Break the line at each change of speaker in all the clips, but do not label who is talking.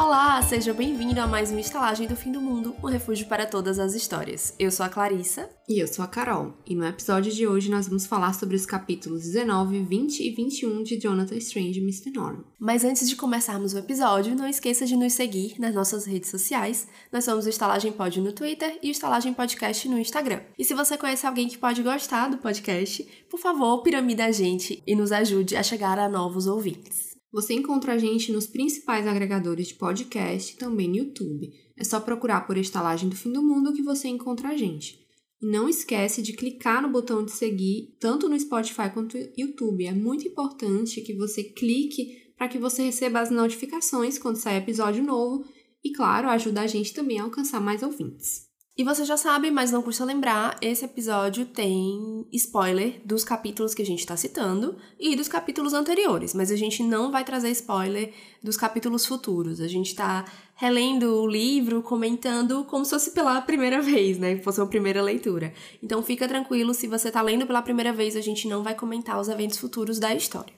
Olá, seja bem-vindo a mais uma estalagem do fim do mundo, um refúgio para todas as histórias. Eu sou a Clarissa.
E eu sou a Carol. E no episódio de hoje nós vamos falar sobre os capítulos 19, 20 e 21 de Jonathan Strange e Mr. Norman.
Mas antes de começarmos o episódio, não esqueça de nos seguir nas nossas redes sociais. Nós somos o Estalagem Pod no Twitter e o Estalagem Podcast no Instagram. E se você conhece alguém que pode gostar do podcast, por favor, piramida a gente e nos ajude a chegar a novos ouvintes.
Você encontra a gente nos principais agregadores de podcast e também no YouTube. É só procurar por Estalagem do Fim do Mundo que você encontra a gente. E não esquece de clicar no botão de seguir, tanto no Spotify quanto no YouTube. É muito importante que você clique para que você receba as notificações quando sair episódio novo e, claro, ajuda a gente também a alcançar mais ouvintes.
E você já sabe, mas não custa lembrar, esse episódio tem spoiler dos capítulos que a gente está citando e dos capítulos anteriores, mas a gente não vai trazer spoiler dos capítulos futuros. A gente está relendo o livro, comentando como se fosse pela primeira vez, né? Que fosse uma primeira leitura. Então fica tranquilo, se você está lendo pela primeira vez, a gente não vai comentar os eventos futuros da história.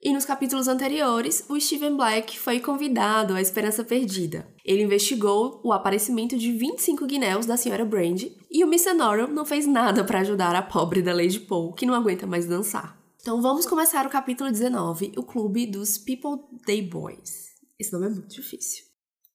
E nos capítulos anteriores, o Steven Black foi convidado à Esperança Perdida. Ele investigou o aparecimento de 25 guinéus da Sra. Brand e o. Norrell não fez nada para ajudar a pobre da Lady Poe, que não aguenta mais dançar. Então vamos começar o capítulo 19, o clube dos People Day Boys. Esse nome é muito difícil.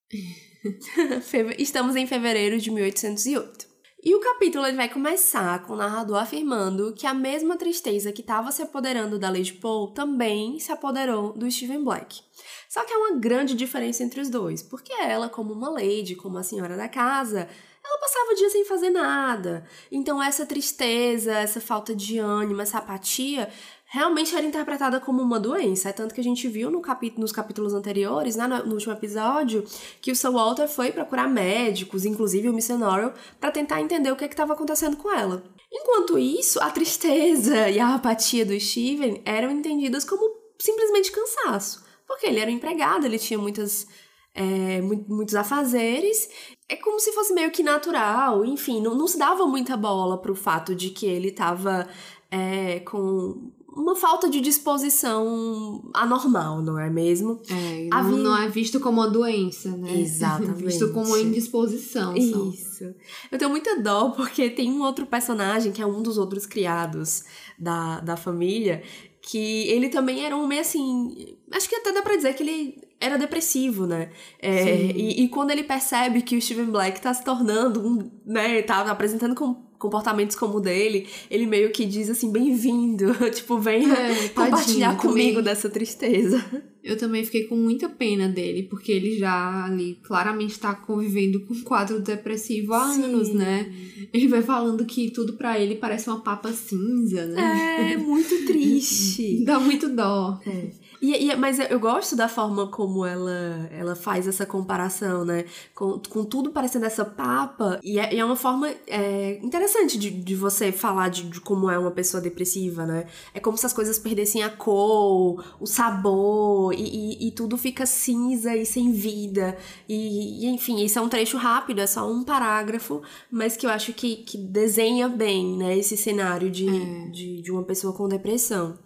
Estamos em fevereiro de 1808. E o capítulo ele vai começar com o narrador afirmando que a mesma tristeza que estava se apoderando da Lady Poe também se apoderou do Stephen Black. Só que há uma grande diferença entre os dois, porque ela, como uma lady, como a senhora da casa, ela passava o dia sem fazer nada. Então essa tristeza, essa falta de ânimo, essa apatia realmente era interpretada como uma doença. É tanto que a gente viu no capítulo, nos capítulos anteriores, né, no, último episódio, que o Sir Walter foi procurar médicos, inclusive o. Norrell, para tentar entender o que estava acontecendo com ela. Enquanto isso, a tristeza e a apatia do Steven eram entendidas como simplesmente cansaço. Porque ele era um empregado, ele tinha muitas, é, muitos afazeres. É como se fosse meio que natural, enfim, não, não se dava muita bola pro fato de que ele estava é, com uma falta de disposição anormal, não é mesmo?
É, não, Havia... não é visto como uma doença, né?
Exatamente.
visto como uma indisposição.
Isso. Só. Eu tenho muita dó porque tem um outro personagem que é um dos outros criados da, da família que ele também era um homem assim. Acho que até dá pra dizer que ele era depressivo, né? É, e, e, quando ele percebe que o Steven Black tá se tornando um, né? Tá apresentando com comportamentos como o dele, ele meio que diz assim, bem-vindo, tipo, vem é, compartilhar comigo também, dessa tristeza.
Eu também fiquei com muita pena dele, porque ele já ali claramente tá convivendo com um quadro depressivo há Sim. anos, né? Ele vai falando que tudo para ele parece uma papa cinza,
né? É, muito triste.
Dá muito dó.
É. E, e, mas eu gosto da forma como ela, ela faz essa comparação, né? Com, com tudo parecendo essa papa. E é, é uma forma é, interessante de, de você falar de, de, como é uma pessoa depressiva, né? É como se as coisas perdessem a cor, o sabor, e, e, e tudo fica cinza e sem vida. E, enfim, isso é um trecho rápido, é só um parágrafo, mas que eu acho que, que desenha bem, né? Esse cenário de, é. de, de uma pessoa com depressão.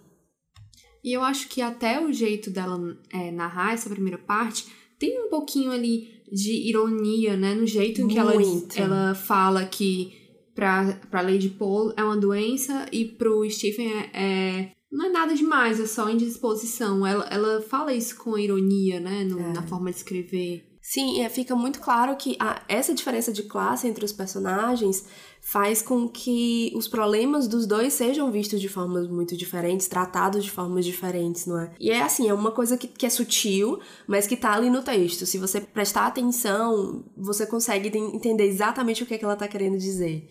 E eu acho que até o jeito dela é, narrar essa primeira parte tem um pouquinho ali de ironia, né? No jeito em que ela, ela fala que pra, pra Lady Paul é uma doença e pro Stephen é, é não é nada demais, é só indisposição. Ela, ela fala isso com ironia, né? No, é. Na forma de escrever.
Sim, é, fica muito claro que a, essa diferença de classe entre os personagens faz com que os problemas dos dois sejam vistos de formas muito diferentes, tratados de formas diferentes, não é? E é assim, é uma coisa que, que é sutil, mas que tá ali no texto. Se você prestar atenção, você consegue entender exatamente o que, é que ela tá querendo dizer.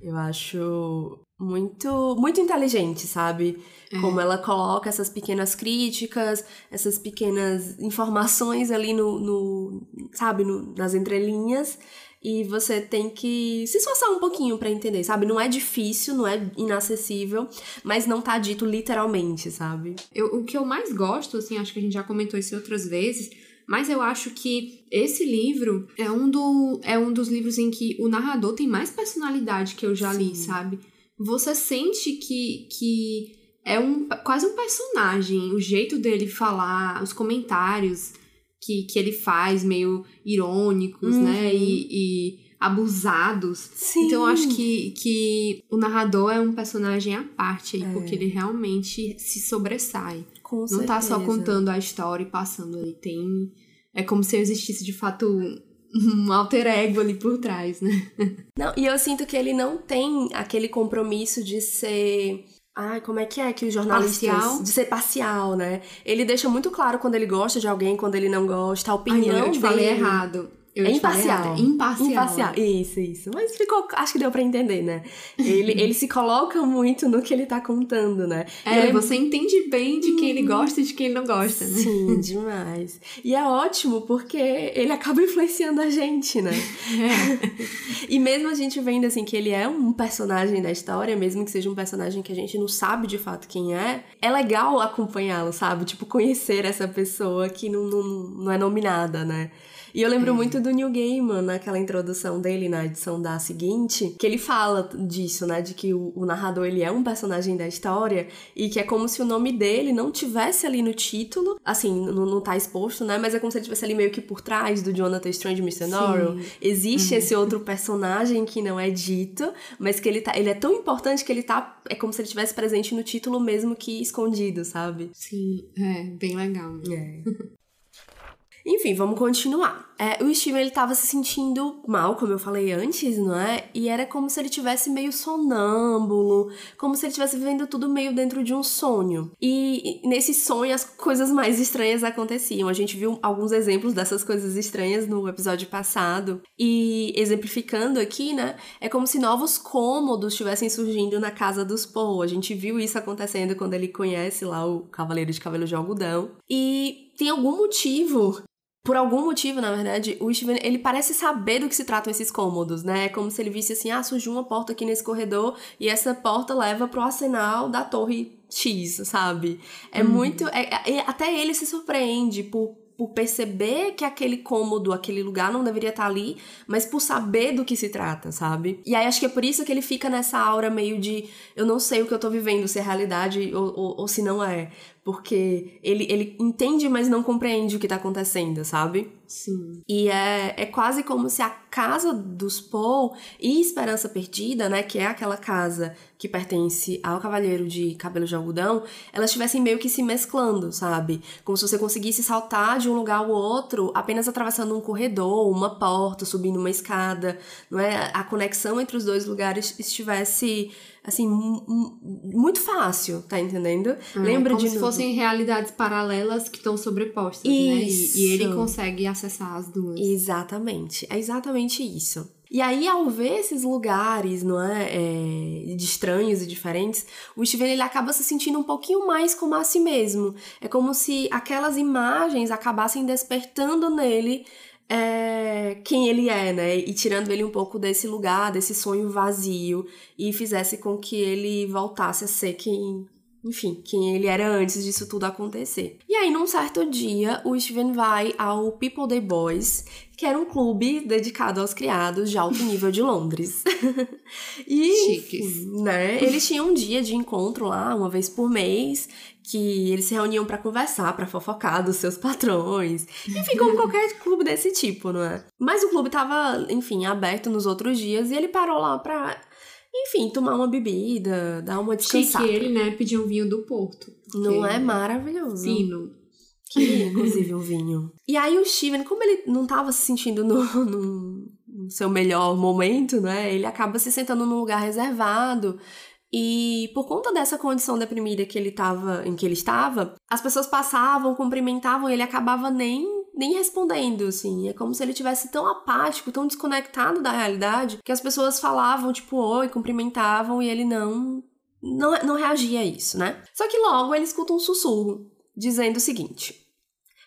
Eu acho muito muito inteligente, sabe? É. Como ela coloca essas pequenas críticas, essas pequenas informações ali no, no sabe, no, nas entrelinhas. E você tem que se esforçar um pouquinho para entender, sabe? Não é difícil, não é inacessível, mas não tá dito literalmente, sabe?
Eu, o que eu mais gosto, assim, acho que a gente já comentou isso outras vezes, mas eu acho que esse livro é um, do, é um dos livros em que o narrador tem mais personalidade que eu já Sim. li, sabe? Você sente que, que é um, quase um personagem. O jeito dele falar, os comentários que, que ele faz, meio irônicos,
Uhum.
né? E, e abusados.
Sim.
Então eu acho que, que o narrador é um personagem à parte aí,
É.
porque ele realmente se sobressai.
Com
Não tá só
certeza.
contando a história e passando ali. Tem. É como se existisse de fato um alter ego ali por trás, né?
Não, e eu sinto que ele não tem aquele compromisso de ser. Ai, como é que é que os jornalistas.
Parcial?
De ser parcial, né? Ele deixa muito claro quando ele gosta de alguém, quando ele não gosta, a
Ai,
opinião
não, eu te falei
dele.
errado. Eu
É imparcial.
É imparcial.
Imparcial. Isso, isso. Mas ficou, acho que deu pra entender, né? Ele, ele se coloca muito no que ele tá contando, né?
É,
ele-
você entende bem de quem ele gosta e de quem ele não gosta, né?
Sim, demais. E é ótimo porque ele acaba influenciando a gente, né? E mesmo a gente vendo assim que ele é um personagem da história, mesmo que seja um personagem que a gente não sabe de fato quem é, é legal acompanhá-lo, sabe? Tipo, conhecer essa pessoa que não, não, não é nominada, né? E eu lembro muito do Neil Gaiman naquela introdução dele na edição da seguinte, que ele fala disso, né? De que o, o narrador ele é um personagem da história e que é como se o nome dele não tivesse ali no título, assim, não, não tá exposto, né? Mas é como se ele tivesse ali meio que por trás do Jonathan Strange e Mr. Norrell. Existe esse outro personagem que não é dito, mas que ele tá. Ele é tão importante que ele tá. É como se ele estivesse presente no título mesmo que escondido, sabe?
Sim, é, bem legal.
É. Enfim, vamos continuar. É, o Steven ele tava se sentindo mal, como eu falei antes, não é? E era como se ele tivesse meio sonâmbulo, como se ele estivesse vivendo tudo meio dentro de um sonho. E nesse sonho as coisas mais estranhas aconteciam. A gente viu alguns exemplos dessas coisas estranhas no episódio passado. E exemplificando aqui, né? É como se novos cômodos estivessem surgindo na casa dos Poe. A gente viu isso acontecendo quando ele conhece lá o Cavaleiro de Cabelo de Algodão. E tem algum motivo por algum motivo, na verdade, o Steven, ele parece saber do que se tratam esses cômodos, né? É como se ele visse assim, ah, surgiu uma porta aqui nesse corredor e essa porta leva pro arsenal da torre X, sabe? É muito... é- é- até ele se surpreende por, por perceber que aquele cômodo, aquele lugar não deveria estar ali, mas por saber do que se trata, sabe? E aí acho que é por isso que ele fica nessa aura meio de eu não sei o que eu tô vivendo, se é realidade ou, ou, ou se não é. Porque ele, ele entende, mas não compreende o que tá acontecendo, sabe?
Sim.
E é, é quase como se a casa dos Paul e Esperança Perdida, né, que é aquela casa que pertence ao Cavaleiro de Cabelo de Algodão, elas estivessem meio que se mesclando, sabe? Como se você conseguisse saltar de um lugar ao outro apenas atravessando um corredor, uma porta, subindo uma escada, não é? A conexão entre os dois lugares estivesse assim mu- mu- muito fácil, tá entendendo? Lembra
É, como
de
se
novo?
fossem realidades paralelas que estão sobrepostas, né?
Isso.
E, e ele consegue acessar as duas.
Exatamente, é exatamente isso. E aí, ao ver esses lugares, não é, é, de estranhos e diferentes, o Steven ele acaba se sentindo um pouquinho mais como a si mesmo. É como se aquelas imagens acabassem despertando nele é, quem ele é, né? E tirando ele um pouco desse lugar, desse sonho vazio, e fizesse com que ele voltasse a ser quem, enfim, quem ele era antes disso tudo acontecer. E aí, num certo dia, o Steven vai ao People Day Boys, que era um clube dedicado aos criados de alto nível de Londres. e,
Chiques.
né, eles tinham um dia de encontro lá, uma vez por mês, que eles se reuniam pra conversar, pra fofocar dos seus patrões. Enfim, como qualquer clube desse tipo, não é? Mas o clube tava, enfim, aberto nos outros dias e ele parou lá pra, enfim, tomar uma bebida, dar uma descansada.
ele, né, pediu um vinho do Porto.
Não é maravilhoso?
Fino.
Queria, inclusive, um vinho. E aí o Steven, como ele não tava se sentindo no- no seu melhor momento, né? Ele acaba se sentando num lugar reservado. E por conta dessa condição deprimida que ele tava, em que ele estava, as pessoas passavam, cumprimentavam e ele acabava nem, nem respondendo, assim. É como se ele tivesse tão apático, tão desconectado da realidade, que as pessoas falavam, tipo, oi, cumprimentavam e ele não, não, não reagia a isso, né? Só que logo ele escuta um sussurro dizendo o seguinte: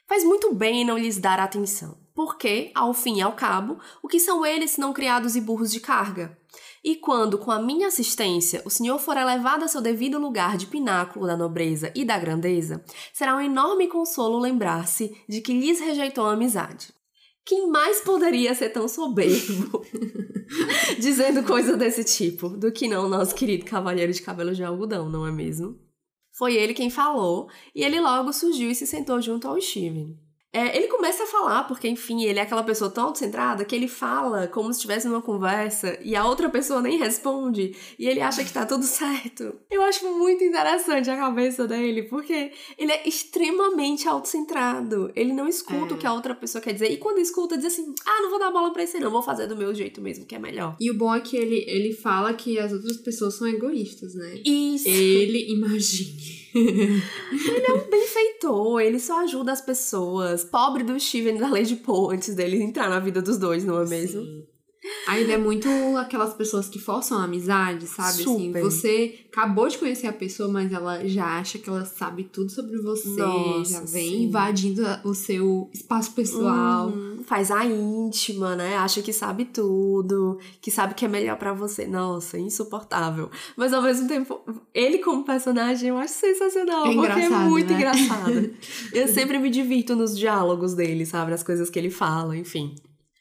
Faz muito bem em não lhes dar atenção, porque, ao fim e ao cabo, o que são eles se não criados e burros de carga? E quando, com a minha assistência, o senhor for elevado a seu devido lugar de pináculo da nobreza e da grandeza, será um enorme consolo lembrar-se de que lhes rejeitou a amizade. Quem mais poderia ser tão soberbo dizendo coisa desse tipo do que não o nosso querido cavalheiro de cabelo de algodão, não é mesmo? Foi ele quem falou, e ele logo surgiu e se sentou junto ao Steven. É, ele começa a falar, porque, enfim, ele é aquela pessoa tão autocentrada que ele fala como se estivesse numa conversa e a outra pessoa nem responde e ele acha que tá tudo certo. Eu acho muito interessante a cabeça dele, porque ele é extremamente autocentrado. Ele não escuta
É.
o que a outra pessoa quer dizer e quando escuta, diz assim: ah, não vou dar bola pra isso, não, vou fazer do meu jeito mesmo, que é melhor.
E o bom é que ele, ele fala que as outras pessoas são egoístas, né?
Isso.
Ele imagine.
benfeitor, ele só ajuda as pessoas. Pobre do Steven da Lady Poe antes dele entrar na vida dos dois, não é mesmo?
Sim. Aí ele é muito aquelas pessoas que forçam a amizade, sabe? Assim,
Super.
você acabou de conhecer a pessoa, mas ela já acha que ela sabe tudo sobre você,
Nossa,
já vem
sim.
invadindo o seu espaço pessoal.
Uhum, faz a íntima, né? Acha que sabe tudo, que sabe que é melhor pra você. Nossa, insuportável. Mas ao mesmo tempo, ele como personagem eu acho sensacional,
É
porque é muito
né?
engraçado. eu sempre me divirto nos diálogos dele, sabe? Nas coisas que ele fala, enfim.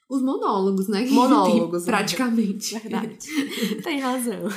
Os monólogos, né?
Monólogos,
tem,
né?
praticamente.
Verdade. Tem razão.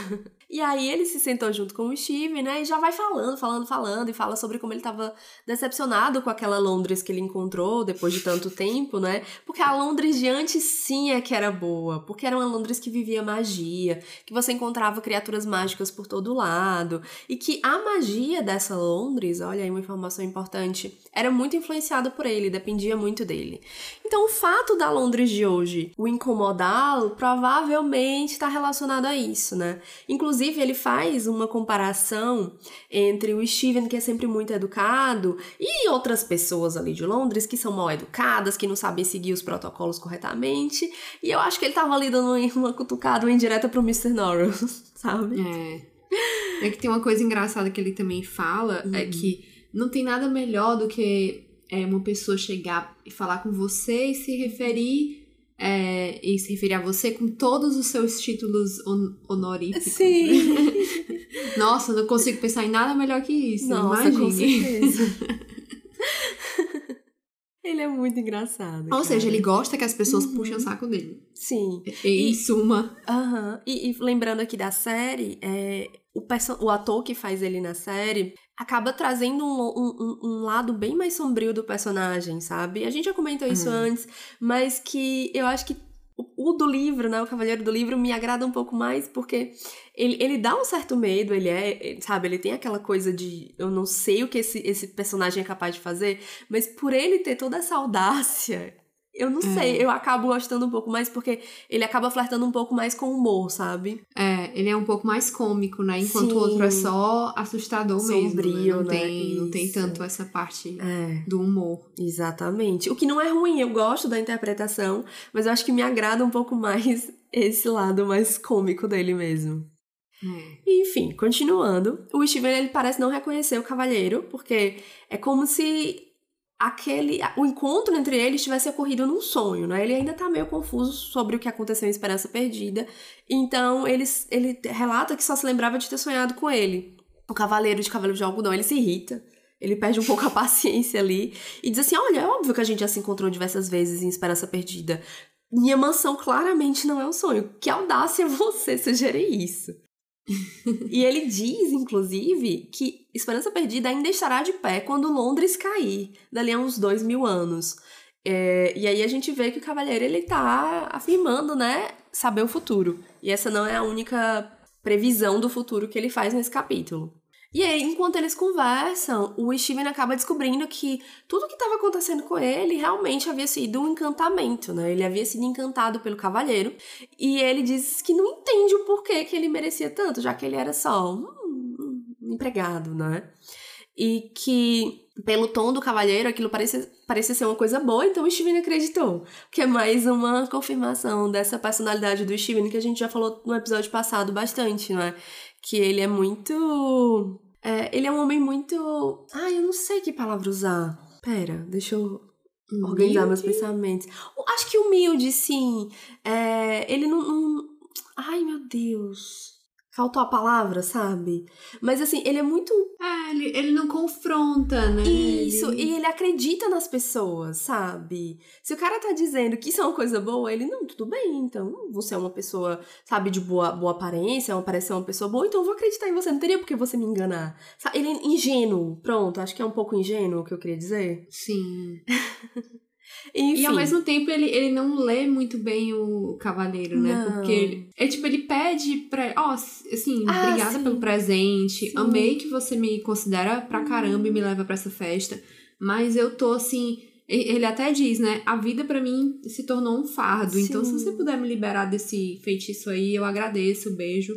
E aí ele se sentou junto com o Steve, né? E já vai falando, falando, falando, e fala sobre como ele tava decepcionado com aquela Londres que ele encontrou depois de tanto tempo, né? Porque a Londres de antes sim é que era boa. Porque era uma Londres que vivia magia, que você encontrava criaturas mágicas por todo lado. E que a magia dessa Londres, olha aí uma informação importante, era muito influenciada por ele, dependia muito dele. Então, o fato da Londres de hoje o incomodá-lo provavelmente está relacionado a isso, né? Inclusive, ele faz uma comparação entre o Steven, que é sempre muito educado, e outras pessoas ali de Londres que são mal educadas, que não sabem seguir os protocolos corretamente. E eu acho que ele tava ali dando uma cutucada, uma indireta pro Mr. Norrell, sabe?
É. É que tem uma coisa engraçada que ele também fala, é
Uhum.
que não tem nada melhor do que é, uma pessoa chegar e falar com você e se referir é, e se referir a você com todos os seus títulos hon- honoríficos.
Sim.
Nossa, não consigo pensar em nada melhor que isso.
Nossa,
imagine.
com certeza. ele é muito engraçado.
Ou
cara.
seja, ele gosta que as pessoas
Uhum.
puxem o saco dele.
Sim.
E, em suma,
Aham. E, e lembrando aqui da série, é, o, o ator que faz ele na série acaba trazendo um, um- um- lado bem mais sombrio do personagem, sabe? A gente já comentou isso
Uhum.
antes, mas que eu acho que o, o do livro, né? O Cavaleiro do Livro me agrada um pouco mais porque ele, ele dá um certo medo, ele é, sabe? Ele tem aquela coisa de eu não sei o que esse, esse personagem é capaz de fazer, mas por ele ter toda essa audácia. Eu não
É.
sei, eu acabo gostando um pouco mais porque ele acaba flertando um pouco mais com o humor, sabe?
é, ele é um pouco mais cômico, né? Enquanto
Sim.
o outro é só assustador mesmo.
Sombrio,
né? Não,
né?
tem, não tem tanto essa parte
É,
do humor.
exatamente. O que não é ruim, eu gosto da interpretação, mas eu acho que me agrada um pouco mais esse lado mais cômico dele mesmo.
É.
Enfim, continuando, o Steven ele parece não reconhecer o cavalheiro, porque é como se aquele o encontro entre eles tivesse ocorrido num sonho, né? Ele ainda tá meio confuso sobre o que aconteceu em Esperança Perdida. Então, ele, ele relata que só se lembrava de ter sonhado com ele. O cavaleiro de Cavaleiro de Algodão, ele se irrita. Ele perde um pouco a paciência ali e diz assim: Olha, é óbvio que a gente já se encontrou diversas vezes em Esperança Perdida. Minha mansão claramente não é um sonho. Que audácia você sugerir isso. E ele diz, inclusive, que Esperança Perdida ainda estará de pé quando Londres cair, dali a uns dois mil anos. É, e aí a gente vê que o Cavaleiro ele tá afirmando, né, saber o futuro. E essa não é a única previsão do futuro que ele faz nesse capítulo. E aí, enquanto eles conversam, o Steven acaba descobrindo que tudo que estava acontecendo com ele realmente havia sido um encantamento, né? Ele havia sido encantado pelo cavaleiro. E ele diz que não entende o porquê que ele merecia tanto, já que ele era só um, um empregado, né? E que, pelo tom do cavalheiro, aquilo parecia, parecia ser uma coisa boa, então o Steven acreditou. Que é mais uma confirmação dessa personalidade do Steven que a gente já falou no episódio passado bastante, não é? Que ele é muito. é, ele é um homem muito. Ai, eu não sei que palavra usar. Pera, deixa eu organizar meus
Humilde?
pensamentos. Acho que humilde, sim. É, ele não, não- Ai, meu Deus. Faltou a palavra, sabe? Mas assim, ele é muito.
É, ele, ele não confronta, né?
Isso,
ele...
e ele acredita nas pessoas, sabe? Se o cara tá dizendo que isso é uma coisa boa, ele, não, tudo bem, então você é uma pessoa, sabe, de boa, boa aparência, parece uma pessoa boa, então eu vou acreditar em você, não teria por que você me enganar. Ele é ingênuo, pronto, acho que é um pouco ingênuo o que eu queria dizer.
Sim.
Enfim.
E ao mesmo tempo ele, ele não lê muito bem o cavaleiro, né?
Não.
Porque ele, é tipo, ele pede pra. Ó, assim,
Ah,
obrigada
sim.
pelo presente.
Sim.
Amei que você me considera pra caramba e me leva pra essa festa. Mas eu tô assim. Ele até diz, né? A vida pra mim se tornou um fardo. Então, se
Sim.
você puder me liberar desse feitiço aí, eu agradeço. Beijo.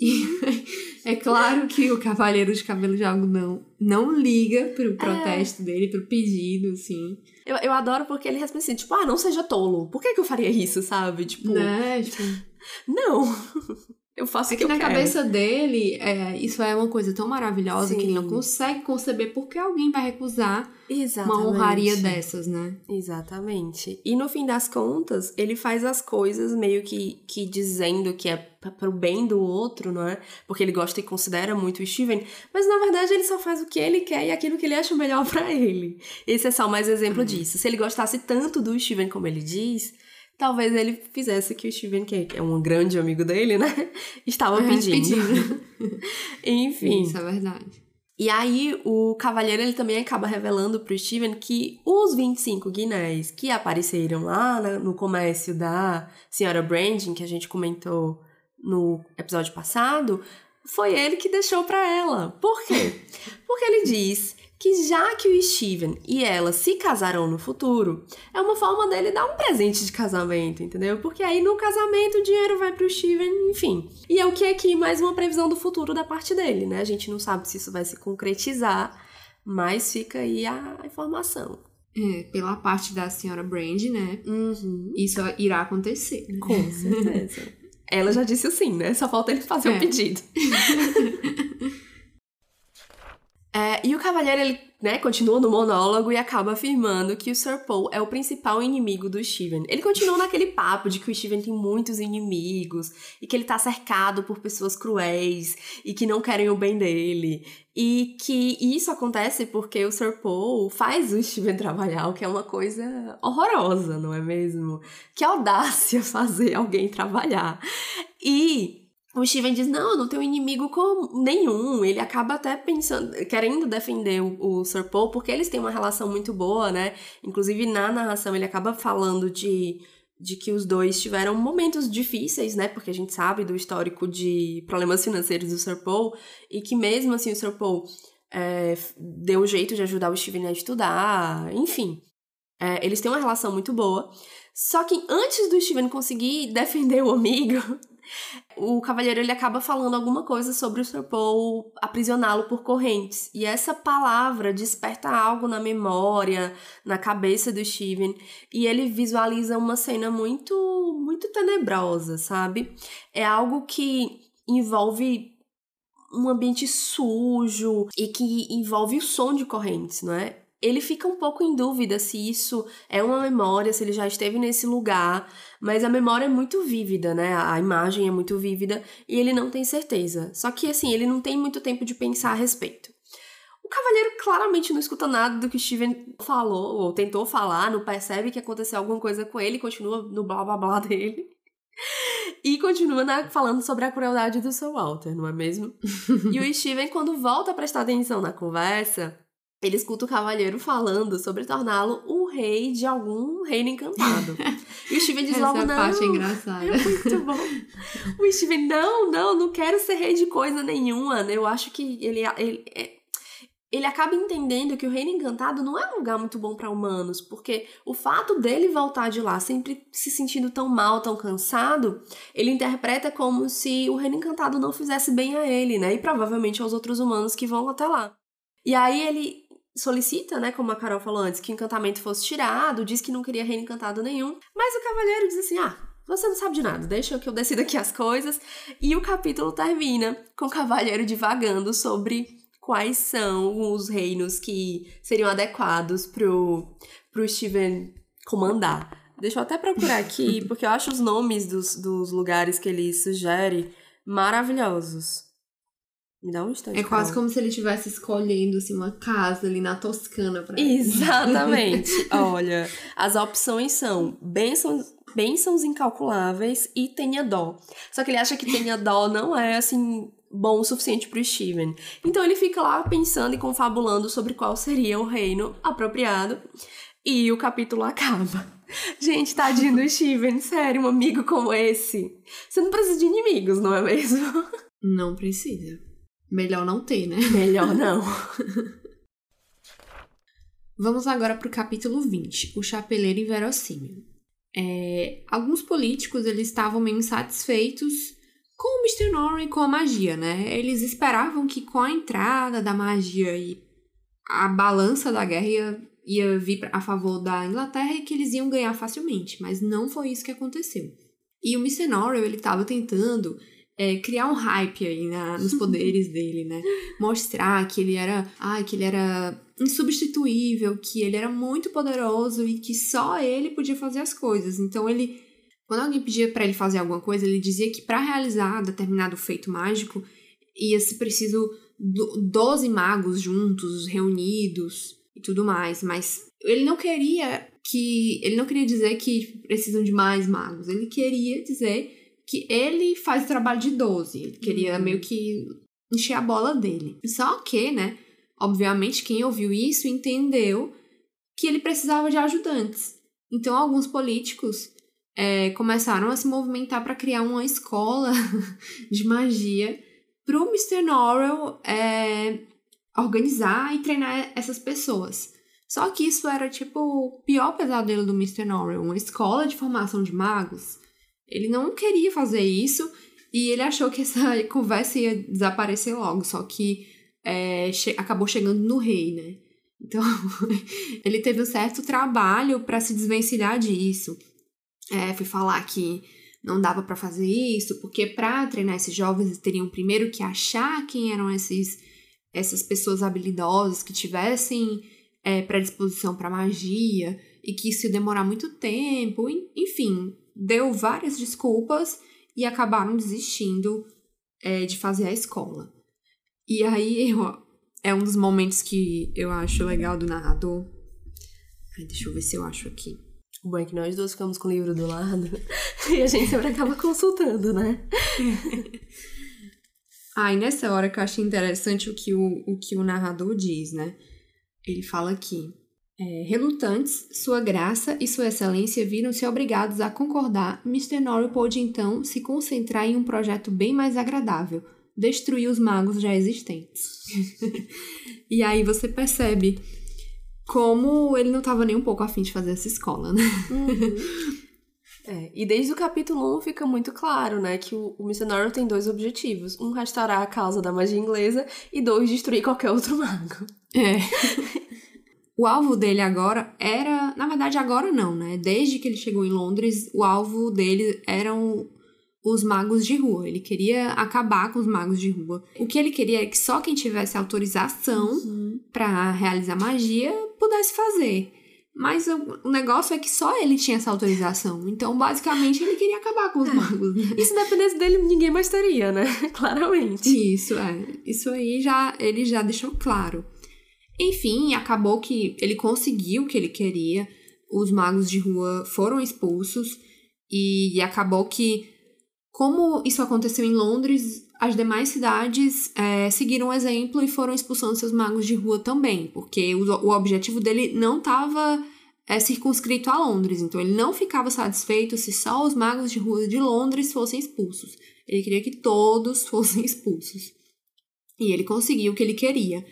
E é claro que o Cavaleiro de Cabelo de Algodão não liga pro protesto dele, pro pedido, assim.
Eu, eu adoro porque ele responde assim, tipo, ah, não seja tolo. Por que, que eu faria isso, sabe? Tipo,
Né? Tipo,
não. eu faço
É
o
que
que
na
quero.
cabeça dele, é, isso é uma coisa tão maravilhosa que ele não
Sim.
consegue conceber por que alguém vai recusar
Exatamente.
uma honraria dessas, né?
Exatamente. E no fim das contas, ele faz as coisas meio que, que dizendo que é pro bem do outro, não é? Porque ele gosta e considera muito o Steven, mas na verdade ele só faz o que ele quer e aquilo que ele acha melhor pra ele. Esse é só mais exemplo disso. Se ele gostasse tanto do Steven como ele diz, talvez ele fizesse o que o Steven, que é um grande amigo dele, né? Estava
É,
pedindo.
pedindo.
Enfim.
Isso é verdade.
E aí, o Cavalheiro ele também acaba revelando pro Steven que os 25 guinéis que apareceram lá no comércio da Senhora Brandon, que a gente comentou no episódio passado, foi ele que deixou pra ela. Por quê? Porque ele diz que já que o Steven e ela se casarão no futuro, é uma forma dele dar um presente de casamento, entendeu? Porque aí no casamento o dinheiro vai pro Steven, enfim. E é o que aqui mais uma previsão do futuro da parte dele, né? A gente não sabe se isso vai se concretizar, mas fica aí a informação.
É, pela parte da senhora Brand, né?
Uhum.
Isso irá acontecer. né?
Com certeza. Ela já disse sim, né? Só falta ele fazer o
É.
pedido. É, e o Cavalheiro, ele né, continua no monólogo e acaba afirmando que o Sir Paul é o principal inimigo do Steven. Ele continua naquele papo de que o Steven tem muitos inimigos e que ele tá cercado por pessoas cruéis e que não querem o bem dele. E que isso acontece porque o Sir Paul faz o Steven trabalhar, o que é uma coisa horrorosa, não é mesmo? Que audácia fazer alguém trabalhar. E o Steven diz: Não, não tenho inimigo com nenhum. Ele acaba até pensando, querendo defender o, o Sir Paul, porque eles têm uma relação muito boa, né? Inclusive, na narração, ele acaba falando de, de que os dois tiveram momentos difíceis, né? Porque a gente sabe do histórico de problemas financeiros do Sir Paul, e que mesmo assim o Sir Paul é, deu um jeito de ajudar o Steven a estudar, enfim. É, eles têm uma relação muito boa. Só que antes do Steven conseguir defender o amigo, o cavalheiro ele acaba falando alguma coisa sobre o Sir Paul aprisioná-lo por correntes. E essa palavra desperta algo na memória, na cabeça do Steven, e ele visualiza uma cena muito muito tenebrosa, sabe? É algo que envolve um ambiente sujo e que envolve o som de correntes, não é? Ele fica um pouco em dúvida se isso é uma memória, se ele já esteve nesse lugar, mas a memória é muito vívida, né? A imagem é muito vívida e ele não tem certeza. Só que assim, ele não tem muito tempo de pensar a respeito. O cavalheiro claramente não escuta nada do que Steven falou ou tentou falar, não percebe que aconteceu alguma coisa com ele, continua no blá blá blá dele. E continua na- falando sobre a crueldade do Sir Walter, não é mesmo? e o Steven, quando volta a prestar atenção na conversa, ele escuta o cavalheiro falando sobre torná-lo o rei de algum reino encantado. E o Steven diz
Essa
logo, não.
parte é engraçada.
É muito bom. O Steven, não, não, não quero ser rei de coisa nenhuma. Eu acho que ele, ele, é- ele acaba entendendo que o Reino Encantado não é um lugar muito bom para humanos, porque o fato dele voltar de lá sempre se sentindo tão mal, tão cansado, ele interpreta como se o Reino Encantado não fizesse bem a ele, né? E provavelmente aos outros humanos que vão até lá. E aí ele solicita, né, como a Carol falou antes, que o encantamento fosse tirado, diz que não queria reino encantado nenhum, mas o cavaleiro diz assim: "Ah, você não sabe de nada, deixa que eu decida aqui as coisas". E o capítulo termina com o cavaleiro divagando sobre quais são os reinos que seriam adequados pro pro Steven comandar. Deixa eu até procurar aqui, porque eu acho os nomes dos, dos lugares que ele sugere maravilhosos. Me dá um instante.
É quase
calma.
como se ele estivesse escolhendo assim, uma casa ali na Toscana pra
Exatamente. Olha, as opções são bênçãos, bênçãos incalculáveis e tenha dó. Só que ele acha que tenha dó não é assim bom o suficiente pro Steven. Então ele fica lá pensando e confabulando sobre qual seria o reino apropriado e o capítulo acaba. Gente, tadinho do Steven, sério, um amigo como esse. Você não precisa de inimigos, não é mesmo?
Não precisa. Melhor não ter, né?
Melhor não.
Vamos agora para o capítulo 20, o chapeleiro inverossímil. É, alguns políticos eles estavam meio insatisfeitos com o Mr. Norrie e com a magia, né? Eles esperavam que com a entrada da magia e a balança da guerra ia, ia vir a favor da Inglaterra e que eles iam ganhar facilmente, mas não foi isso que aconteceu. E o Mr. Norrie, ele estava tentando é, criar um hype aí na, nos poderes dele, né? Mostrar que ele era, ai, que ele era insubstituível, que ele era muito poderoso e que só ele podia fazer as coisas. Então ele, quando alguém pedia para ele fazer alguma coisa, ele dizia que para realizar determinado feito mágico ia se preciso do, 12 magos juntos, reunidos e tudo mais, mas ele não queria que ele não queria dizer que precisam de mais magos, ele queria dizer que ele faz o trabalho de 12. Ele queria
Uhum.
meio que encher a bola dele. Só que, né, obviamente quem ouviu isso entendeu que ele precisava de ajudantes. Então alguns políticos é, começaram a se movimentar para criar uma escola de magia para o Mr. Norrell é, organizar e treinar essas pessoas. Só que isso era tipo o pior pesadelo do Mr. Norrell, uma escola de formação de magos. Ele não queria fazer isso e ele achou que essa conversa ia desaparecer logo, só que é, che acabou chegando no rei, né? Então, ele teve um certo trabalho para se desvencilhar disso. É, fui falar que não dava para fazer isso, porque para treinar esses jovens eles teriam primeiro que achar quem eram esses, essas pessoas habilidosas que tivessem é, predisposição para magia e que isso ia demorar muito tempo, enfim, deu várias desculpas e acabaram desistindo é, de fazer a escola. E aí eu, é um dos momentos que eu acho legal do narrador. Ai, deixa eu ver se eu acho aqui.
O bom é que nós duas ficamos com o livro do lado e a gente sempre acaba consultando, né?
Ah, e nessa hora que eu achei interessante o que o, o, que o narrador diz, né? Ele fala aqui. É, relutantes, sua graça e sua excelência viram-se obrigados a concordar. Mr. Norrie pôde então se concentrar em um projeto bem mais agradável: destruir os magos já existentes. e aí você percebe como ele não estava nem um pouco afim de fazer essa escola, né?
Uhum. É, e desde o capítulo 1 fica muito claro, né, que o, o missionário tem dois objetivos. Um, restaurar a causa da magia inglesa e dois, destruir qualquer outro mago.
É. o alvo dele agora era... Na verdade, agora não, né? Desde que ele chegou em Londres, o alvo dele eram os magos de rua. Ele queria acabar com os magos de rua. O que ele queria é que só quem tivesse autorização
Uhum.
para realizar magia pudesse fazer. Mas o, negócio é que só ele tinha essa autorização. Então, basicamente, ele queria acabar com os magos. Né?
E se dependesse dele, ninguém mais teria, né? Claramente.
Isso, é. Isso aí já ele já deixou claro. Enfim, acabou que ele conseguiu o que ele queria. Os magos de rua foram expulsos. E acabou que, como isso aconteceu em Londres, as demais cidades é, seguiram o exemplo e foram expulsando seus magos de rua também. Porque o, o objetivo dele não estava é, circunscrito a Londres. Então ele não ficava satisfeito se só os magos de rua de Londres fossem expulsos. Ele queria que todos fossem expulsos. E ele conseguiu o que ele queria.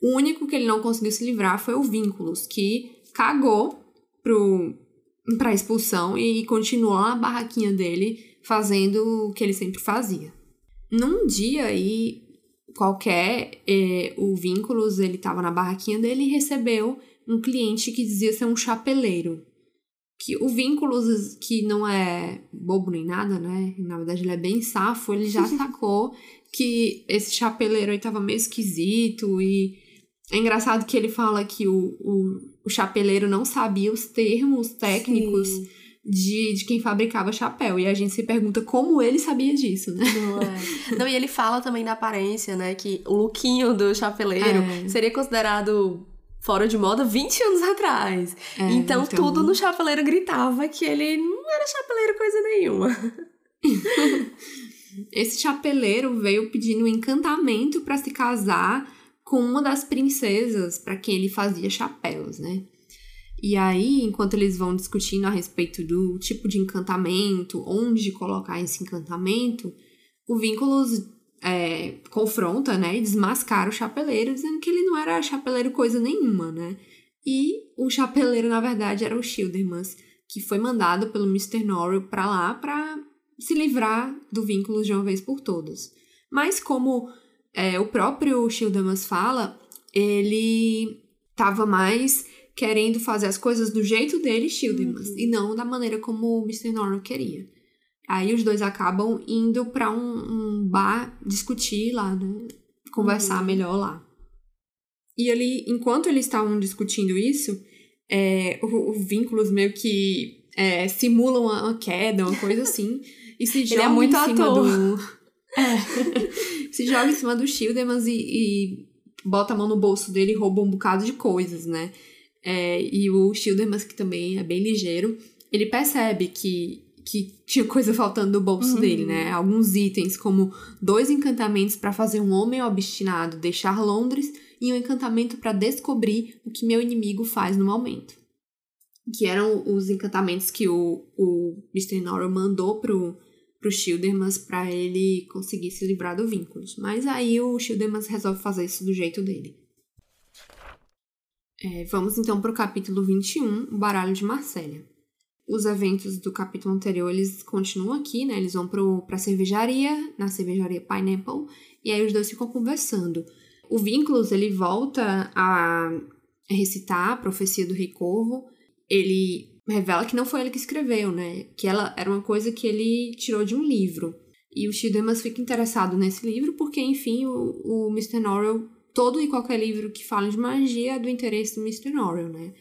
O único que ele não conseguiu se livrar foi o Vínculos, que cagou para a expulsão e continuou na barraquinha dele fazendo o que ele sempre fazia. Num dia aí qualquer, é, o Vínculos ele estava na barraquinha dele e recebeu um cliente que dizia ser um chapeleiro. Que o Vínculos, que não é bobo nem nada, né? Na verdade, ele é bem safo, ele já sacou que esse chapeleiro aí tava meio esquisito e é engraçado que ele fala que o, o, o chapeleiro não sabia os termos técnicos
Sim.
de, de quem fabricava chapéu. E a gente se pergunta como ele sabia disso, né?
Não é. Não, e ele fala também da aparência, né? Que o lookinho do chapeleiro
É.
seria considerado fora de moda 20 anos atrás.
É,
então,
então-
tudo no chapeleiro gritava que ele não era chapeleiro coisa nenhuma.
Esse chapeleiro veio pedindo um encantamento para se casar com uma das princesas para quem ele fazia chapéus, né? E aí, enquanto eles vão discutindo a respeito do tipo de encantamento, onde colocar esse encantamento, o Vínculos é, confronta, né, e desmascara o chapeleiro, dizendo que ele não era chapeleiro coisa nenhuma, né? E o chapeleiro, na verdade, era o Childermas, que foi mandado pelo Mr. Norrell para lá para se livrar do Vínculos de uma vez por todas. Mas como é, o próprio Childermas fala, ele estava mais querendo fazer as coisas do jeito dele, Childermas, e não da maneira como o Mr. Norrell queria. Aí os dois acabam indo para um, um bar discutir lá, né? Conversar
Uhum.
melhor lá. E ali, enquanto eles estavam discutindo isso, é, o, o Vínculos meio que é, simulam uma, queda, uma coisa assim, e se joga
é muito
em cima
ator.
do. É. se joga em cima do Childermas e, e bota a mão no bolso dele e rouba um bocado de coisas, né? É, e o Childermas, que também é bem ligeiro, ele percebe que, que tinha coisa faltando do bolso
Uhum.
dele, né? Alguns itens, como dois encantamentos para fazer um homem obstinado deixar Londres e um encantamento para descobrir o que meu inimigo faz no momento. Que eram os encantamentos que o, o Mr. Norrell mandou pro, pro Childermas para ele conseguir se livrar do vínculos. Mas aí o Childermas resolve fazer isso do jeito dele. É, vamos então para o capítulo 21, o baralho de Marcélia. Os eventos do capítulo anterior, eles continuam aqui, né? Eles vão para a cervejaria, na cervejaria Pineapple, e aí os dois ficam conversando. O Vínculos, ele volta a recitar a profecia do Rei Corvo. Ele revela que não foi ele que escreveu, né? Que ela era uma coisa que ele tirou de um livro. E o Childemas fica interessado nesse livro porque, enfim, o, o Mr. Norrell, todo e qualquer livro que fala de magia é do interesse do Mr. Norrell, né?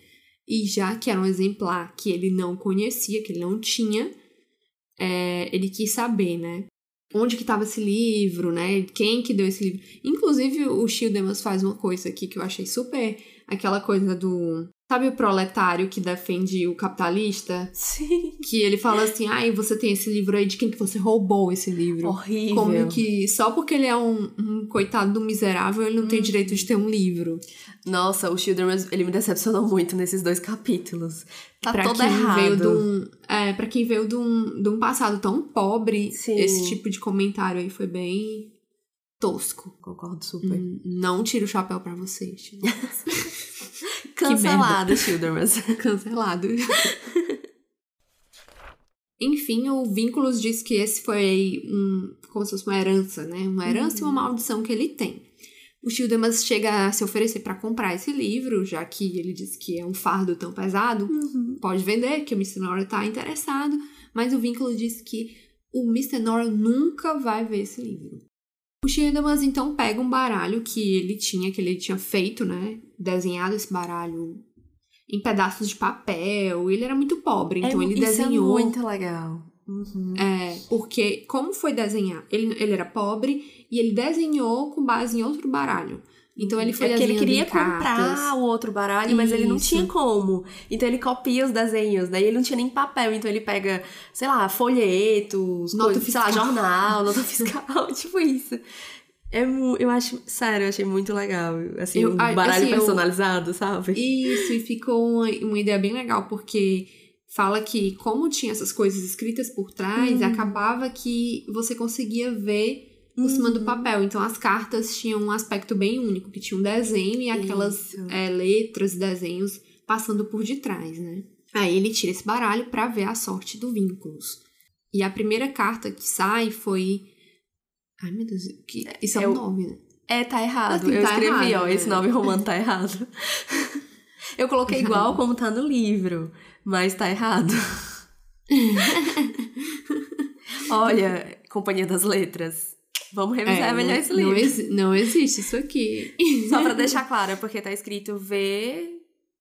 E já que era um exemplar que ele não conhecia, que ele não tinha, é, ele quis saber, né? Onde que estava esse livro, né? Quem que deu esse livro. Inclusive, o Childemas faz uma coisa aqui que eu achei super... Aquela coisa do... Sabe o proletário que defende o capitalista?
Sim.
Que ele fala assim, ai, você tem esse livro aí, de quem que você roubou esse livro?
Horrível.
Como que só porque ele é um, um coitado do miserável, ele não tem direito de ter um livro.
Nossa, o Children, ele me decepcionou muito nesses dois capítulos. Tá
pra
todo errado.
veio de um, é, para quem veio de um, de um passado tão pobre,
Sim.
esse tipo de comentário aí foi bem tosco.
Concordo super.
Hum, Não tira o chapéu pra vocês.
Cancelado, Childermas.
Cancelado. Enfim, o Vínculos diz que esse foi um, como se fosse uma herança, né? Uma herança e uma maldição que ele tem. O Childemas chega a se oferecer para comprar esse livro, já que ele diz que é um fardo tão pesado. Pode vender, que o Mr. Norrell tá interessado. Mas o Vínculo diz que o Mr. Norrell nunca vai ver esse livro. O Childemas então pega um baralho que ele tinha, que ele tinha feito, né? Desenhado esse baralho em pedaços de papel. Ele era muito pobre, então
é,
ele
isso
desenhou.
é muito legal. Uhum.
É, porque como foi desenhar? Ele, ele era pobre e ele desenhou com base em outro baralho. Então ele foi
é porque ele queria comprar o outro baralho, mas ele não
Isso.
tinha como. Então ele copia os desenhos, daí ele não tinha nem papel, então ele pega, sei lá, folhetos,
Nota
coisa, sei lá,
fiscal.
jornal, nota fiscal, tipo isso. É, eu acho, sério, eu achei muito legal, assim,
Eu-
um baralho
assim, eu-
personalizado, sabe?
Isso, e ficou uma, uma ideia bem legal, porque fala que como tinha essas coisas escritas por trás,
Uhum.
acabava que você conseguia ver por cima
Uhum.
do papel. Então as cartas tinham um aspecto bem único, que tinha um desenho e aquelas é, letras, desenhos passando por detrás, né? Aí ele tira esse baralho pra ver a sorte do Vínculos. E a primeira carta que sai foi. Ai, meu Deus, que... isso é,
é o-
nome, né?
É, tá errado.
Assim,
eu
tá
escrevi,
errado,
ó,
né?
esse nome romano tá errado. Eu coloquei igual como tá no livro, mas tá errado. Olha, Companhia das Letras, vamos revisar
É,
melhor
não,
esse
não,
livro.
exi- não existe isso aqui.
Só pra deixar claro, é porque tá escrito V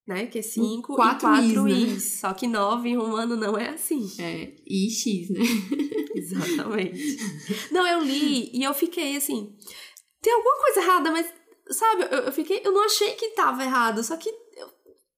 né? Que é 5 e
quatro
4
is, né?
Só que 9 em romano não é assim.
É, I X, né?
Exatamente. não, eu li e eu fiquei assim. Tem alguma coisa errada, mas, sabe, eu, eu fiquei. Eu não achei que tava errado, só que.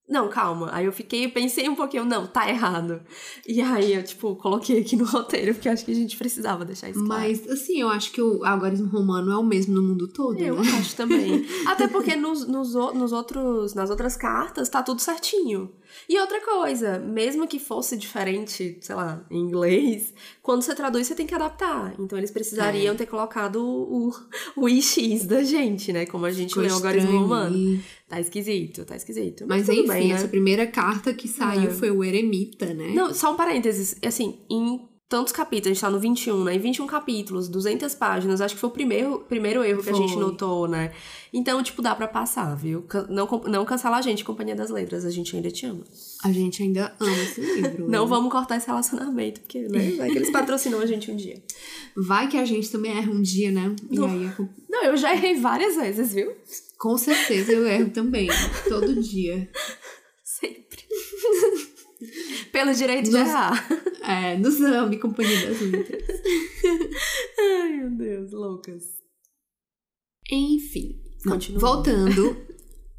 Não, calma. Aí eu fiquei, pensei um pouquinho, não, tá errado. E aí eu, tipo, coloquei aqui no roteiro, porque acho que a gente precisava deixar isso claro.
Mas, assim, eu acho que o algarismo romano é o mesmo no mundo todo,
Eu
né?
acho também. Até porque nos, nos, nos outros, nas outras cartas tá tudo certinho. E outra coisa, mesmo que fosse diferente, sei lá, em inglês, quando você traduz, você tem que adaptar. Então eles precisariam
É.
ter colocado o, o IX da gente, né? Como a gente
Ficou
lê o romano.
aí.
Tá esquisito, tá esquisito.
Mas,
tudo
enfim,
bem, né?
essa primeira carta que saiu
É.
foi o Eremita, né?
Não, só um parênteses. Assim, em tantos capítulos, a gente tá no 21, né? Em 21 capítulos, 200 páginas, acho que foi o primeiro, primeiro erro que a gente
Foi.
notou, né? Então, tipo, dá pra passar, viu? Não, não cancela a gente, Companhia das Letras, a gente ainda te ama.
A gente ainda ama esse livro.
Não
né?
vamos cortar esse relacionamento, porque, né? Vai que eles patrocinam a gente um dia.
Vai que a gente também erra um dia, né? E
Não.
aí, com-
Não, eu já errei várias vezes, viu?
com certeza eu erro também. todo dia.
Sempre. Pelo direito de errar.
É, nos ame, Companhia das Letras.
Ai, meu Deus, loucas.
Enfim. Voltando.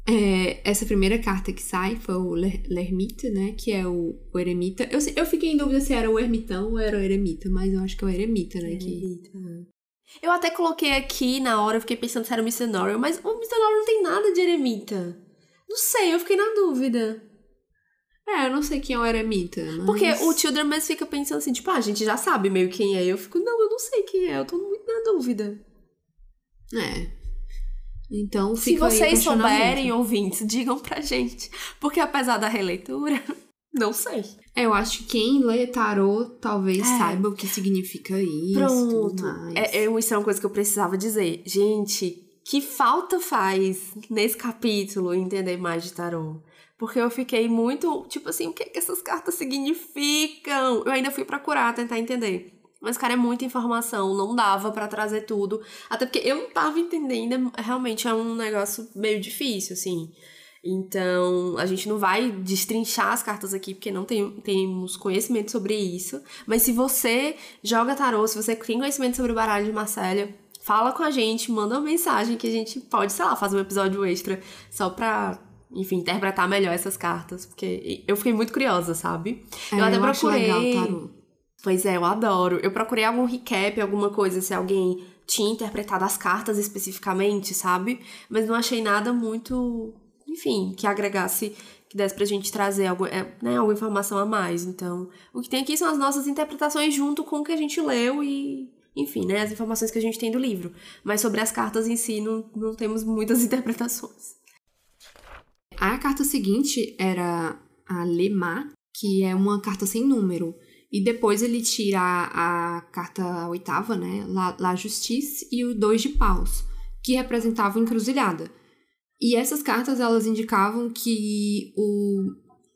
é, essa primeira carta que sai foi o Ler- Lermita, né? Que é o, o Eremita. Eu, eu fiquei em dúvida se era o Ermitão ou era o Eremita, mas eu acho que é o Eremita, né? Que...
Eu até coloquei aqui na hora, eu fiquei pensando se era o. Norrell, mas o. Norrell não tem nada de eremita. Não sei, eu fiquei na dúvida.
É, eu não sei quem é o Eremita. Mas...
Porque o Children's fica pensando assim, tipo, ah, a gente já sabe meio quem é. Eu fico, não, eu não sei quem é, eu tô muito na dúvida.
É. Então
Se
fica o
vocês souberem, ouvintes, digam pra gente. Porque apesar da releitura, não sei.
É, eu acho que quem lê tarô talvez
É.
saiba o que significa isso.
Pronto. É, é, isso é uma coisa que eu precisava dizer. Gente, que falta faz nesse capítulo entender mais de tarô? Porque eu fiquei muito, tipo assim, o que, que essas cartas significam? Eu ainda fui procurar, tentar entender. Mas, cara, é muita informação, não dava pra trazer tudo. Até porque eu não tava entendendo, é- realmente é um negócio meio difícil, assim. Então, a gente não vai destrinchar as cartas aqui, porque não tem, temos conhecimento sobre isso. Mas se você joga tarô, se você tem conhecimento sobre o baralho de Marcélia, fala com a gente, manda uma mensagem que a gente pode, sei lá, fazer um episódio extra só pra, enfim, interpretar melhor essas cartas. Porque eu fiquei muito curiosa, sabe?
É,
eu até
acho
procurei.
legal tarô.
Pois é, eu adoro. Eu procurei algum recap, alguma coisa, se alguém tinha interpretado as cartas especificamente, sabe? Mas não achei nada muito, enfim, que agregasse, que desse pra gente trazer algum, é, né, alguma informação a mais. Então, o que tem aqui são as nossas interpretações junto com o que a gente leu e, enfim, né, as informações que a gente tem do livro. Mas sobre as cartas em si, não, não temos muitas interpretações.
A carta seguinte era a Lemá, que é uma carta sem número. E depois ele tira a, carta oitava, né? La, La Justice e o dois de paus, que representavam encruzilhada. E essas cartas, elas indicavam que o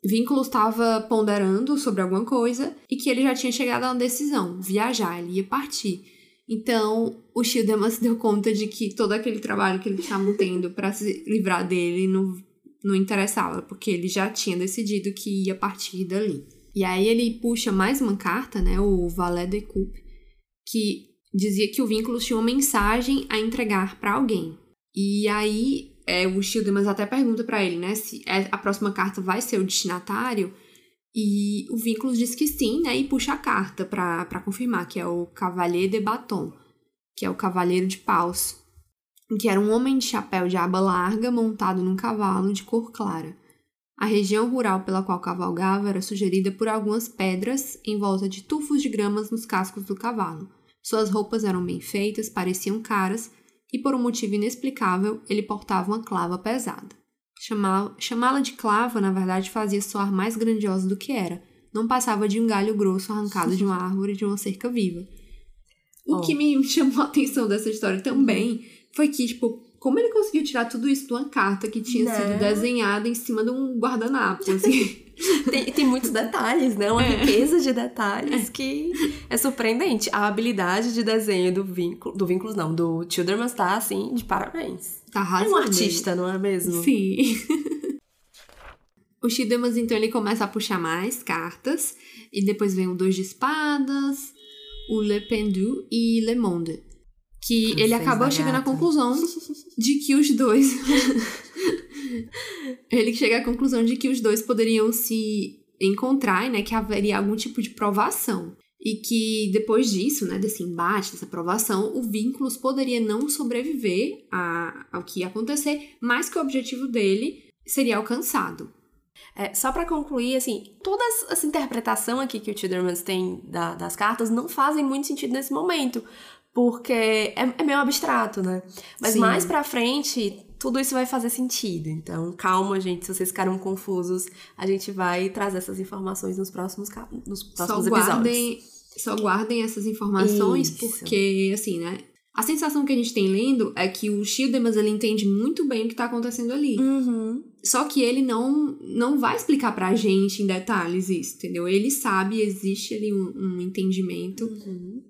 vínculo estava ponderando sobre alguma coisa e que ele já tinha chegado a uma decisão, viajar, ele ia partir. Então, o Shildema se deu conta de que todo aquele trabalho que eles estavam tendo para se livrar dele não, não interessava, porque ele já tinha decidido que ia partir dali. E aí ele puxa mais uma carta, né, o Valet de Coupe, que dizia que o vínculo tinha uma mensagem a entregar para alguém. E aí é, o Shildemas até pergunta para ele, né, se é- a próxima carta vai ser o destinatário. E o vínculo diz que sim, né, e puxa a carta para confirmar, que é o Cavalier de Baton, que é o Cavaleiro de Paus, que era um homem de chapéu de aba larga montado num cavalo de cor clara. A região rural pela qual cavalgava era sugerida por algumas pedras em volta de tufos de gramas nos cascos do cavalo. Suas roupas eram bem feitas, pareciam caras, e por um motivo inexplicável ele portava uma clava pesada. Chamá- Chamá-la de clava, na verdade, fazia soar mais grandiosa do que era. Não passava de um galho grosso arrancado de uma árvore de uma cerca viva. O
Oh.
que me chamou a atenção dessa história também foi que, tipo, como ele conseguiu tirar tudo isso de uma carta que tinha
Né?
sido desenhada em cima de um guardanapo, assim.
Tem, tem muitos detalhes, né? Uma riqueza de detalhes que é surpreendente. A habilidade de desenho do vínculo, do vínculos não, do Childerman tá assim, de parabéns.
tá
É
arrasando.
um artista, não é mesmo?
Sim. O Shidemas, então, ele começa a puxar mais cartas. E depois vem o Dois de Espadas, o Le Pendu e Le Monde. Que ele acabou
da
chegando à conclusão de que os dois. ele chega à conclusão de que os dois poderiam se encontrar, né? Que haveria algum tipo de provação. E que depois disso, né, desse embate, dessa provação, o Vínculos poderia não sobreviver a, ao que ia acontecer, mas que o objetivo dele seria alcançado.
É, só pra concluir, assim, toda essa interpretação aqui que o Tildermans tem da- das cartas não fazem muito sentido nesse momento, porque é, é meio abstrato, né? Mas
Sim.
mais pra frente, tudo isso vai fazer sentido. Então, calma, gente, se vocês ficaram confusos, a gente vai trazer essas informações nos próximos, nos
Só
próximos episódios.
guardem, só guardem essas informações,
Isso.
porque, assim, né? A sensação que a gente tem lendo é que o Shildemas, ele entende muito bem o que tá acontecendo ali.
Uhum.
Só que ele não, não vai explicar pra gente em detalhes isso, entendeu? Ele sabe, existe ali um, um entendimento,
Uhum.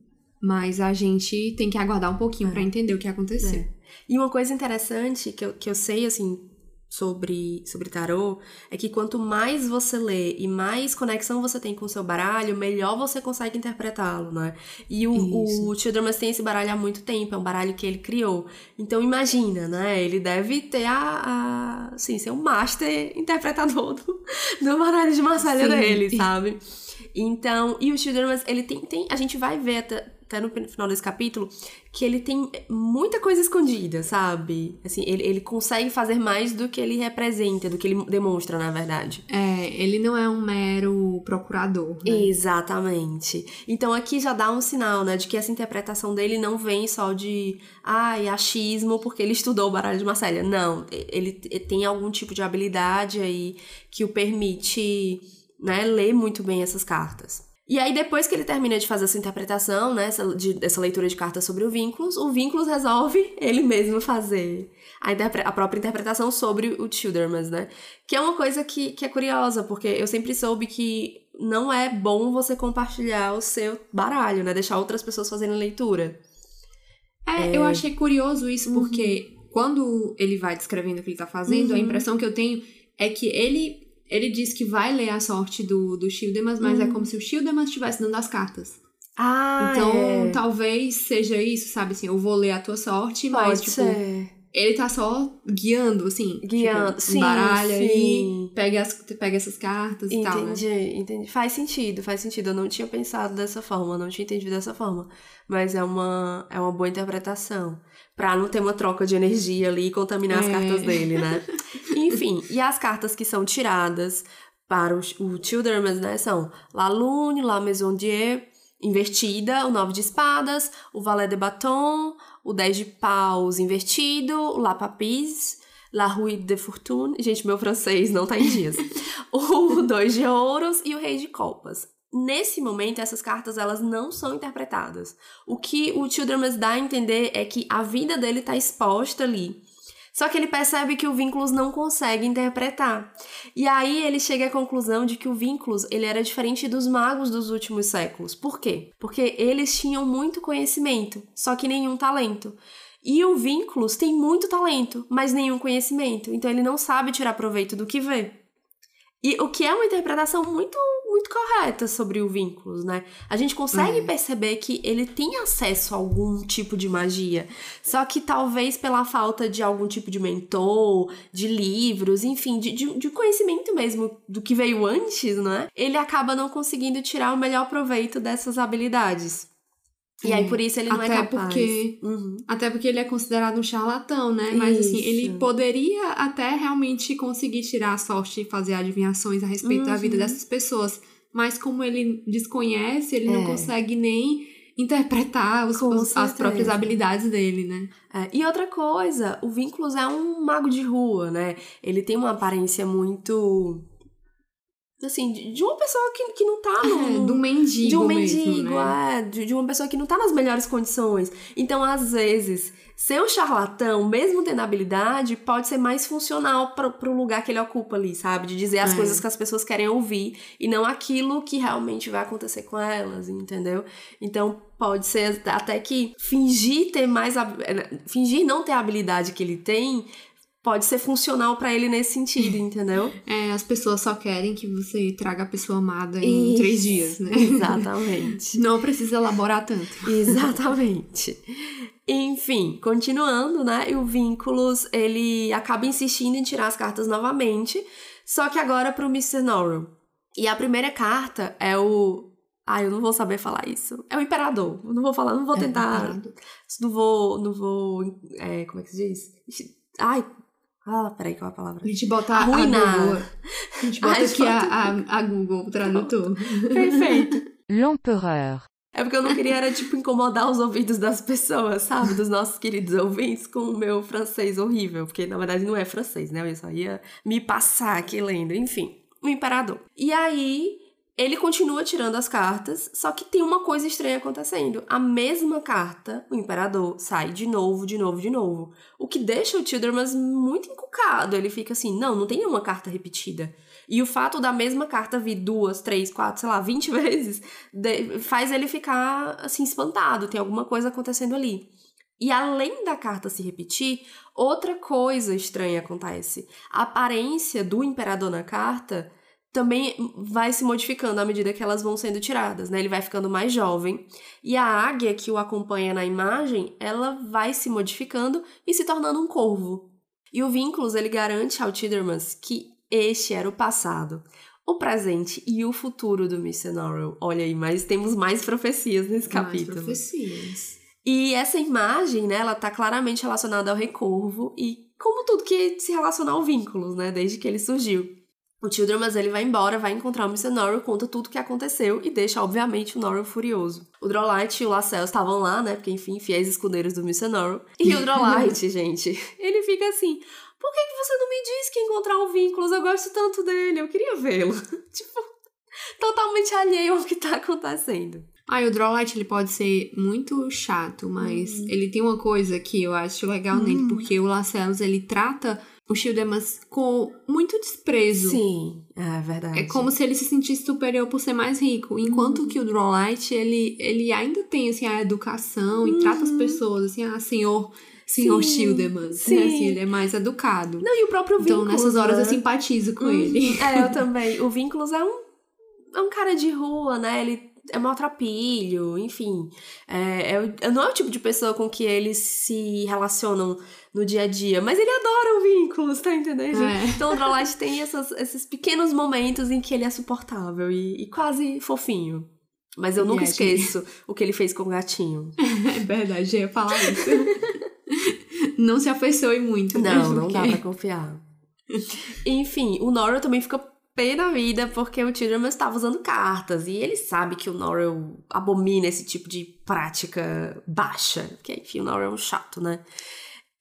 Mas a gente tem que aguardar um pouquinho pra entender o que aconteceu.
É. E uma coisa interessante que eu, que eu sei, assim, sobre, sobre tarô, é que quanto mais você lê e mais conexão você tem com o seu baralho, melhor você consegue interpretá-lo, né? E o,
Isso.
o Childress tem esse baralho há muito tempo, é um baralho que ele criou. Então imagina, né? Ele deve ter a, a assim, ser um master interpretador do, do baralho de Marcelo dele, sabe? Então, e o Childress, ele tem, tem. A gente vai ver até, até no final desse capítulo que ele tem muita coisa escondida, sabe? Assim, ele, ele consegue fazer mais do que ele representa, do que ele demonstra, na verdade.
É, ele não é um mero procurador, né?
Exatamente. Então aqui já dá um sinal, né, de que essa interpretação dele não vem só de, ai, achismo porque ele estudou o baralho de Marcélia. Não, ele tem algum tipo de habilidade aí que o permite, né, ler muito bem essas cartas. E aí, depois que ele termina de fazer essa interpretação, né, essa, de- essa leitura de cartas sobre o Vínculos, o Vínculos resolve ele mesmo fazer a, a própria interpretação sobre o Childermas, né? Que é uma coisa que, que é curiosa, porque eu sempre soube que não é bom você compartilhar o seu baralho, né? Deixar outras pessoas fazerem leitura.
É, eu achei curioso isso, porque quando ele vai descrevendo o que ele tá fazendo, a
Uhum.
impressão que eu tenho é que ele, ele diz que vai ler a sorte do, do Shildemas, mas é como se o Shildemas estivesse dando as cartas.
Ah,
então,
é.
talvez seja isso, sabe assim, eu vou ler a tua sorte, mas,
Pode
tipo,
ser.
ele tá só guiando, assim.
Guiando,
tipo,
sim,
Baralha
sim.
pega, as, pega essas cartas e tal, né?
Entendi, entendi. Faz sentido, faz sentido. Eu não tinha pensado dessa forma, não tinha entendido dessa forma. Mas é uma, é uma boa interpretação. Pra não ter uma troca de energia ali e contaminar as
É.
cartas dele, né? Enfim, e as cartas que são tiradas para o, o né? São La Lune, La Maison Dieu, invertida, o Nove de Espadas, o Valet de Baton, o Dez de Paus invertido, o La Papis, La Rue de Fortune. Gente, meu francês não tá em dias. o Dois de Ouros e o Rei de Copas. Nesse momento, essas cartas elas não são interpretadas. O que o Childermas dá a entender é que a vida dele tá exposta ali. Só que ele percebe que o Vínculos não consegue interpretar. E aí ele chega à conclusão de que o Vínculos ele era diferente dos magos dos últimos séculos. Por quê? Porque eles tinham muito conhecimento, só que nenhum talento. E o Vínculos tem muito talento, mas nenhum conhecimento. Então ele não sabe tirar proveito do que vê. E o que é uma interpretação muito muito correta sobre o Vínculos, né? A gente consegue
É.
perceber que ele tem acesso a algum tipo de magia, só que talvez pela falta de algum tipo de mentor, de livros, enfim, de, de, de conhecimento mesmo do que veio antes, né? Ele acaba não conseguindo tirar o melhor proveito dessas habilidades. E aí
É,
por isso ele não
até
é capaz.
porque-
Uhum.
Até porque ele é considerado um charlatão, né? Mas assim,
Isso.
ele poderia até realmente conseguir tirar a sorte e fazer adivinhações a respeito da vida
Uhum.
dessas pessoas. Mas como ele desconhece, ele não
É.
consegue nem interpretar os- os- as próprias habilidades dele, né?
É, e outra coisa, o Vínculos é um mago de rua, né? Ele tem uma aparência muito. Assim, de, uma pessoa que, que não tá no.
É,
no-
de um mendigo
de um
mesmo,
mendigo,
né?
é, de, de uma pessoa que não tá nas melhores condições. Então, às vezes, ser um charlatão, mesmo tendo habilidade, pode ser mais funcional pro, pro lugar que ele ocupa ali, sabe? De dizer as
É.
coisas que as pessoas querem ouvir e não aquilo que realmente vai acontecer com elas, entendeu? Então, pode ser até que fingir ter mais. eh, Fingir não ter a habilidade que ele tem pode ser funcional para ele nesse sentido, entendeu?
É, as pessoas só querem que você traga a pessoa amada em Isso, três dias, né?
Exatamente.
Não precisa elaborar tanto.
Exatamente. Enfim, continuando, né? E o Vínculos, ele acaba insistindo em tirar as cartas novamente, só que agora pro Mr. Norrell. E a primeira carta é o ah, eu não vou saber falar isso. É o imperador. Eu não vou falar, não vou é tentar. Não vou. Não vou. É, como é que se diz? Ai, ah, peraí, qual é a palavra?
A gente bota Arruinar. a Google. A gente bota Ai, aqui a, a, a, Google Tradutor.
Perfeito.
L'Empereur.
É porque eu não queria era, tipo, incomodar os ouvidos das pessoas, sabe? Dos nossos queridos ouvintes com o meu francês horrível. Porque, na verdade, não é francês, né? Eu só ia me passar aqui lendo. Enfim, o imperador. E aí, ele continua tirando as cartas, só que tem uma coisa estranha acontecendo. A mesma carta, o imperador, sai de novo, de novo, de novo. O que deixa o Tildermas muito encucado. Ele fica assim: não, não tem nenhuma carta repetida. E o fato da mesma carta vir duas, três, quatro, sei lá, vinte vezes, faz ele ficar assim espantado. Tem alguma coisa acontecendo ali. E além da carta se repetir, outra coisa estranha acontece. A aparência do imperador na carta também vai se modificando à medida que elas vão sendo tiradas, né? Ele vai ficando mais jovem e a águia que o acompanha na imagem, ela vai se modificando e se tornando um corvo. E o Vínculos, ele garante ao Tidermans que este era o passado, o presente e o futuro do Mr. Norrell. Olha aí, mas temos mais profecias nesse capítulo.
Mais profecias.
E essa imagem, né, ela tá claramente relacionada ao Recorvo e como tudo que se relaciona ao Vínculos, né, desde que ele surgiu. O Childress ele vai embora, vai encontrar o Mr. Norrell, conta tudo o que aconteceu e deixa, obviamente, o Norrell furioso. O Drolight e o Lacelle estavam lá, né? Porque, enfim, fiéis escudeiros do Mr. Norrell. E o Drolight, gente, ele fica assim: por que, que você não me disse que encontrar o Vínculos? Eu gosto tanto dele, eu queria vê-lo. tipo, totalmente alheio ao que tá acontecendo.
Ah, o Drawlight ele pode ser muito chato, mas uhum. ele tem uma coisa que eu acho legal uhum. nele, porque o Lacellos ele trata o Shildemas com muito desprezo.
Sim, é verdade.
É como se ele se sentisse superior por ser mais rico. Enquanto uhum. que o Drawlight, ele, ele ainda tem, assim, a educação uhum. e trata as pessoas, assim, ah, senhor... Senhor Shildeman, né? Assim, ele é mais educado.
Não, e o próprio Vínculos,
Então, nessas horas, né? eu simpatizo com uhum. ele.
É, eu também. O Vínculos é um, é um cara de rua, né? Ele é maltrapilho, enfim. É, é, não é o tipo de pessoa com que eles se relacionam no dia a dia, mas ele adora o vínculos, tá entendendo? É. Então o Drolight tem essas, esses pequenos momentos em que ele é suportável e, e quase fofinho. Mas eu nunca é, esqueço gente... o que ele fez com o gatinho.
É verdade, eu ia falar isso. não se afeiçoe muito.
Né? Não, não dá pra confiar. Enfim, o Nora também fica pé da vida porque o Tillerman estava usando cartas e ele sabe que o Norrell abomina esse tipo de prática baixa. Porque, enfim, o Norrell é um chato, né?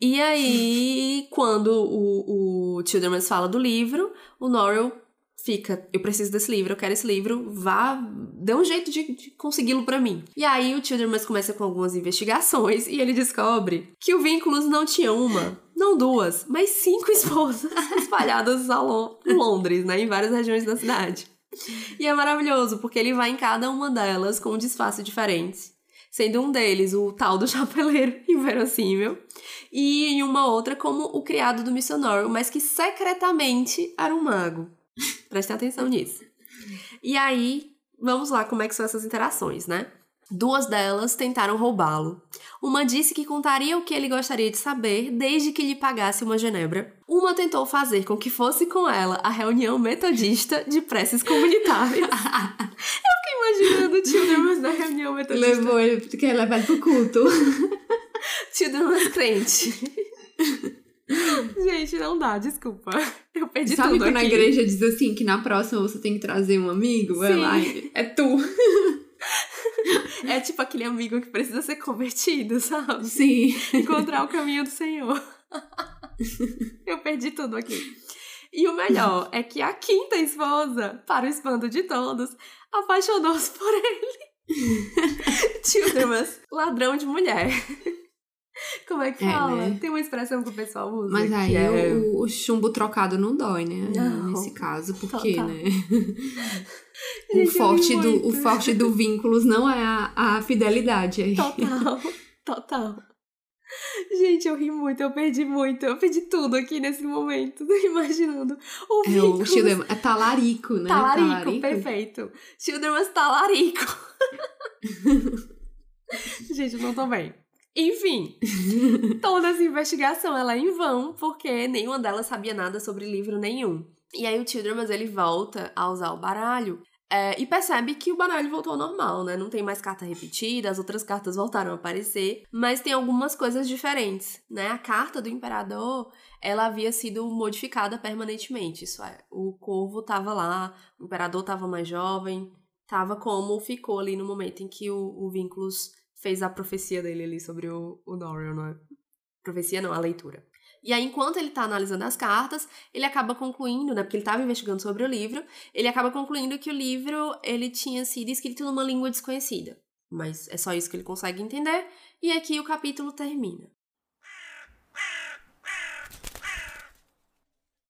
E aí, quando o, o fala do livro, o Norrell fica, eu preciso desse livro, eu quero esse livro, vá, dê um jeito de, de consegui-lo para mim. E aí o Childress começa com algumas investigações e ele descobre que o Vínculos não tinha uma, não duas, mas cinco esposas espalhadas em Londres, né, em várias regiões da cidade. E é maravilhoso, porque ele vai em cada uma delas com um disfarce diferente sendo um deles o tal do chapeleiro inverossímil, e em uma outra como o criado do missionário, mas que secretamente era um mago. Prestem atenção nisso. E aí, vamos lá como é que são essas interações, né? Duas delas tentaram roubá-lo. Uma disse que contaria o que ele gostaria de saber desde que lhe pagasse uma genebra. Uma tentou fazer com que fosse com ela a reunião metodista de preces comunitárias. Eu fiquei imaginando o Children's na reunião metodista.
Levou ele, quer levar ele pro culto.
Children's crente. Gente, não dá, desculpa. Eu perdi
Sabe
tudo
quando
aqui.
a igreja diz assim que na próxima você tem que trazer um amigo? Sim. É lá, é tu.
É tipo aquele amigo que precisa ser convertido, sabe?
Sim.
Encontrar o caminho do Senhor. Eu perdi tudo aqui. E o melhor é que a quinta esposa, para o espanto de todos, apaixonou-se por ele. Childress, ladrão de mulher. Como é que é, fala? Né? Tem uma expressão que o pessoal usa.
Mas aí
é...
o, o, chumbo trocado não dói, né? Não, Nesse caso, porque, total. né? Gente, o, forte do, o forte do vínculos não é a, a fidelidade aí.
Total, total. Gente, eu ri muito, eu perdi muito, eu perdi tudo aqui nesse momento, imaginando. O
É o Childerman. É talarico, né?
Talarico, perfeito. Children's talarico. Gente, eu não tô bem. Enfim, toda essa investigação ela é em vão, porque nenhuma delas sabia nada sobre livro nenhum. E aí o Childress, ele volta a usar o baralho é, e percebe que o baralho voltou ao normal, né? Não tem mais carta repetida, as outras cartas voltaram a aparecer, mas tem algumas coisas diferentes, né? A carta do imperador, ela havia sido modificada permanentemente, isso é, o corvo tava lá, o imperador tava mais jovem, tava como ficou ali no momento em que o, o Vinculus fez a profecia dele ali sobre o, o Dorian, não é? Profecia não, a leitura. E aí, enquanto ele tá analisando as cartas, ele acaba concluindo, né? Porque ele tava investigando sobre o livro, ele acaba concluindo que o livro, ele tinha sido escrito numa língua desconhecida. Mas é só isso que ele consegue entender, e aqui o capítulo termina.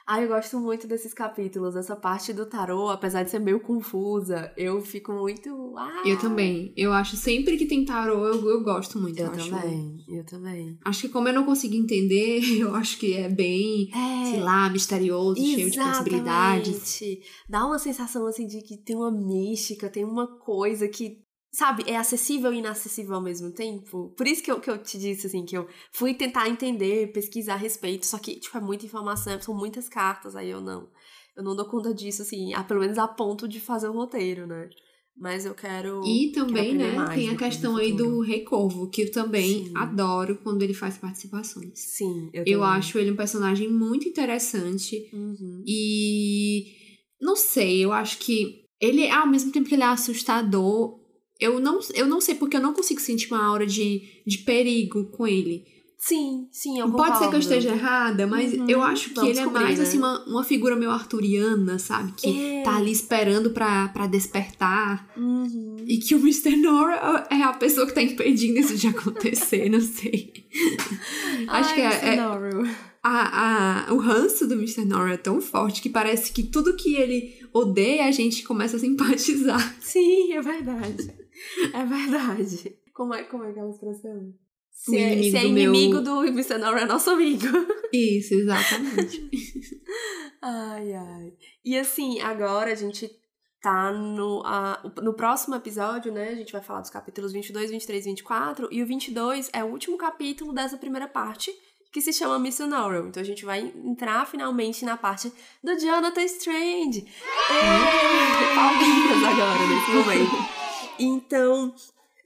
Ah, eu gosto muito desses capítulos, essa parte do tarô, apesar de ser meio confusa, eu fico muito. Ah,
Eu também. Eu acho sempre que tem tarô, eu, eu gosto muito.
Eu
acho.
também, eu também.
Acho que como eu não consigo entender, eu acho que é bem,
É,
sei lá, misterioso, cheio de possibilidades.
Exatamente. Dá uma sensação assim de que tem uma mística, tem uma coisa que, sabe, é acessível e inacessível ao mesmo tempo. Por isso que eu, que eu te disse assim, que eu fui tentar entender, pesquisar a respeito, só que, tipo, é muita informação, são muitas cartas, aí eu não. Eu não dou conta disso, assim, a, pelo menos a ponto de fazer o roteiro, né? Mas eu quero.
E também,
aprender
né, tem a questão aí do Rei Corvo, que eu também
Sim.
adoro quando ele faz participações.
Sim, eu,
Eu acho ele um personagem muito interessante
Uhum.
e não sei, eu acho que ele ao mesmo tempo que ele é assustador, eu não, eu não sei porque eu não consigo sentir uma aura de, de perigo com ele.
Sim, sim, eu
Pode ser que eu esteja errada, mas
Uhum,
eu acho que ele é mais
né?
assim uma, uma figura meio arturiana, sabe? Que
É.
tá ali esperando pra, pra despertar.
Uhum.
E que o Mr. Nora é a pessoa que tá impedindo isso de acontecer, não sei. Acho
Ai,
que é,
Mr.
é- a, a, o ranço do Mr. Nora é tão forte que parece que tudo que ele odeia a gente começa a simpatizar.
Sim, é verdade. É verdade. Como é, como é aquela expressão? Se
O
é,
inimigo
se é
do meu-
do é nosso amigo.
Isso, exatamente.
Ai, ai. E assim, agora a gente tá no, a, no próximo episódio, né? A gente vai falar dos capítulos 22, 23 e 24. E o 22 é o último capítulo dessa primeira parte, que se chama Mr. Norrell. Então a gente vai entrar finalmente na parte do Jonathan Strange. Ê, Palminhas agora, nesse momento. Então,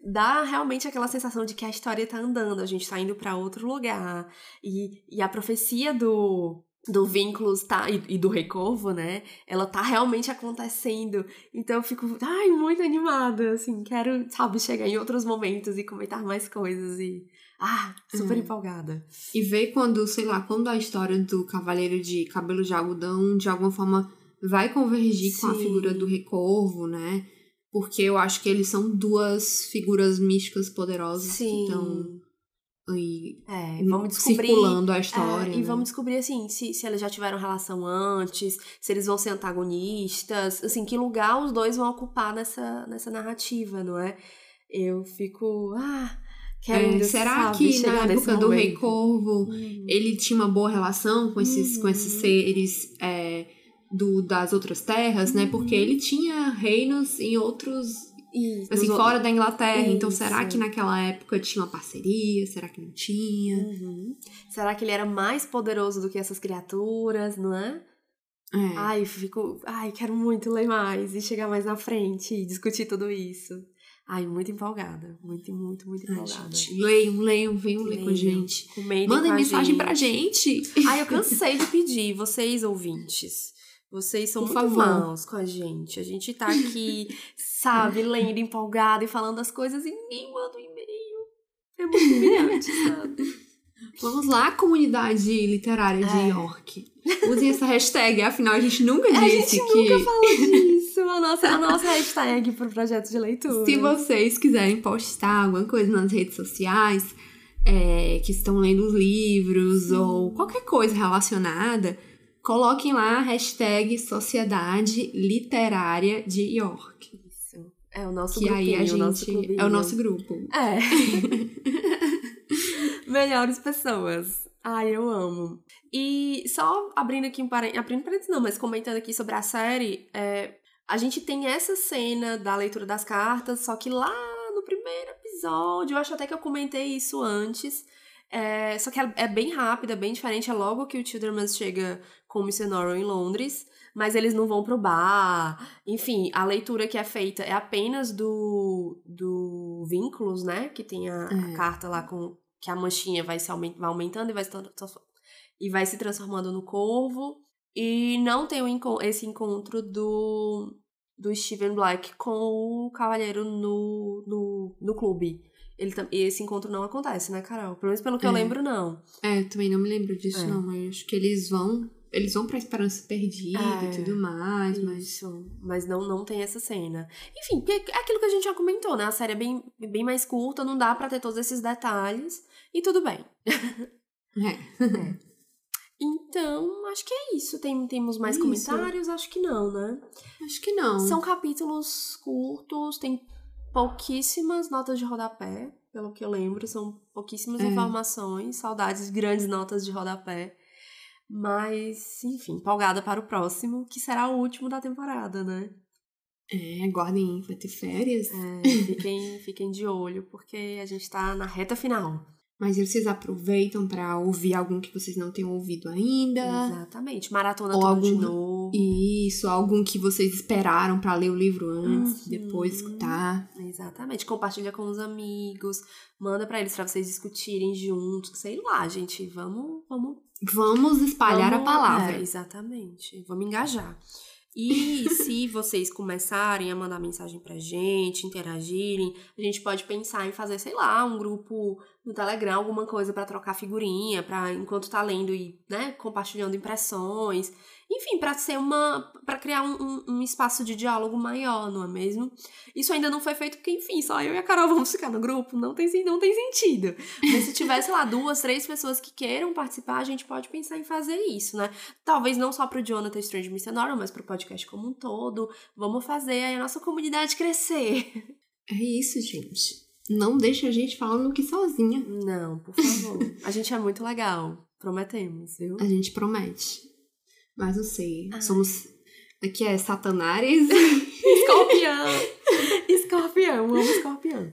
dá realmente aquela sensação de que a história tá andando, a gente tá indo pra outro lugar. E, e a profecia do, do Vínculos tá, e, e do Recorvo, né? Ela tá realmente acontecendo. Então eu fico, ai, muito animada, assim, quero, sabe, chegar em outros momentos e comentar mais coisas e. Ah, super
Hum.
empolgada.
E ver quando, sei lá, quando a história do Cavaleiro de Cabelo de Algodão, de alguma forma, vai convergir com a
Sim.
figura do Recorvo, né? Porque eu acho que eles são duas figuras místicas poderosas que
Sim.
estão aí
É, vamos descobrir.
circulando a história.
É, e
né?
vamos descobrir, assim, se, se eles já tiveram relação antes, se eles vão ser antagonistas, assim, que lugar os dois vão ocupar nessa, nessa narrativa, não é? Eu fico, ah, quero
É, será que na época do Rei. Corvo
Uhum.
ele tinha uma boa relação com esses,
Uhum.
com esses seres é, do, das outras terras, né? Porque
Uhum.
ele tinha reinos em outros.
Isso,
Assim, fora da Inglaterra. Então, será
Isso.
que naquela época tinha uma parceria? Será que não tinha?
Uhum. Será que ele era mais poderoso do que essas criaturas, não é?
É.
Ai, fico. Ai, quero muito ler mais e chegar mais na frente e discutir tudo isso. Ai, muito empolgada. Muito, muito, muito
Ai,
empolgada.
gente, leiam, leiam, venham ler com a gente.
Comentem
Mandem mensagem
gente.
pra gente.
Ai, eu cansei de pedir, vocês ouvintes. Vocês são muito maus com a gente. A gente tá aqui, sabe, lendo empolgada e falando as coisas e ninguém manda um e-mail. É muito humilhante, sabe?
Vamos lá, comunidade literária de
É.
York. Usem essa hashtag, afinal a gente nunca
A
disse
gente
que.
nunca falou disso. A nossa, a nossa hashtag pro projeto de leitura.
Se vocês quiserem postar alguma coisa nas redes sociais, é, que estão lendo os livros ou qualquer coisa relacionada, coloquem lá a hashtag Sociedade Literária de York.
Isso. É o nosso
Que aí a
o
gente. É o nosso grupo.
É. Melhores pessoas. Ai, eu amo. E só abrindo aqui um parênteses, abrindo parênteses não, mas comentando aqui sobre a série, é, a gente tem essa cena da leitura das cartas, só que lá no primeiro episódio, eu acho até que eu comentei isso antes, é, só que é, é bem rápida, bem diferente, é logo que o Childerman chega com o Mr. Norrell em Londres, mas eles não vão pro bar. Enfim, a leitura que é feita é apenas do, do Vínculos, né? Que tem a, é. a carta lá com que a manchinha vai se aument, vai aumentando e vai se, e vai se transformando no corvo. E não tem o, esse encontro do, do Steven Black com o Cavalheiro no, no, no clube. Ele, esse encontro não acontece, né, Carol? Pelo menos pelo que é. eu lembro, não.
É, também não me lembro disso, é. não. Mas acho que eles vão. Eles vão pra Esperança Perdida é, e tudo mais,
isso. mas. Mas não, não tem essa cena. Enfim, é aquilo que a gente já comentou, né? A série é bem, bem mais curta, não dá para ter todos esses detalhes. E tudo bem.
É. é.
Então, acho que é isso. Tem, temos mais isso. comentários? Acho que não, né?
Acho que não.
São capítulos curtos, tem pouquíssimas notas de rodapé, pelo que eu lembro. São pouquíssimas é. informações, saudades, grandes notas de rodapé. Mas, enfim, empolgada para o próximo, que será o último da temporada, né?
É, aguardem, vai ter férias.
É, fiquem, fiquem de olho, porque a gente tá na reta final.
Mas vocês aproveitam para ouvir algum que vocês não tenham ouvido ainda.
Exatamente. Maratona Ou algum, de novo.
Isso, algum que vocês esperaram para ler o livro antes, uhum. depois escutar.
Exatamente. Compartilha com os amigos, manda para eles para vocês discutirem juntos, sei lá, gente, vamos, vamos
Vamos espalhar vamos, a palavra.
É, exatamente. Vamos engajar. E se vocês começarem a mandar mensagem pra gente, interagirem, a gente pode pensar em fazer, sei lá, um grupo no Telegram, alguma coisa para trocar figurinha, para enquanto tá lendo e, né, compartilhando impressões. Enfim, para ser uma. para criar um, um, um, espaço de diálogo maior, não é mesmo? Isso ainda não foi feito porque, enfim, só eu e a Carol vamos ficar no grupo, não tem, não tem sentido. Mas se tivesse lá duas, três pessoas que queiram participar, a gente pode pensar em fazer isso, né? Talvez não só pro Jonathan Strange Missionário, mas pro podcast como um todo. Vamos fazer aí a nossa comunidade crescer.
É isso, gente. Não deixe a gente falando que sozinha.
Não, por favor. a gente é muito legal. Prometemos, viu?
A gente promete. Mas não sei. Ai. Somos. Aqui é Satanares.
escorpião! escorpião, amo escorpião.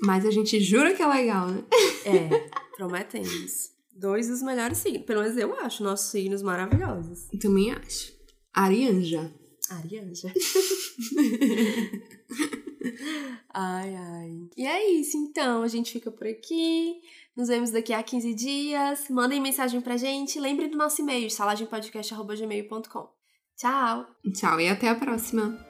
Mas a gente jura que é legal, né?
É, prometemos. Dois dos melhores signos. Pelo menos eu acho nossos signos maravilhosos.
Também acho. Arianja.
Arianja. ai, ai. E é isso, então. A gente fica por aqui. Nos vemos daqui a 15 dias. Mandem mensagem pra gente. Lembre do nosso e-mail, salagempodcast.gmail.com. Tchau!
Tchau e até a próxima!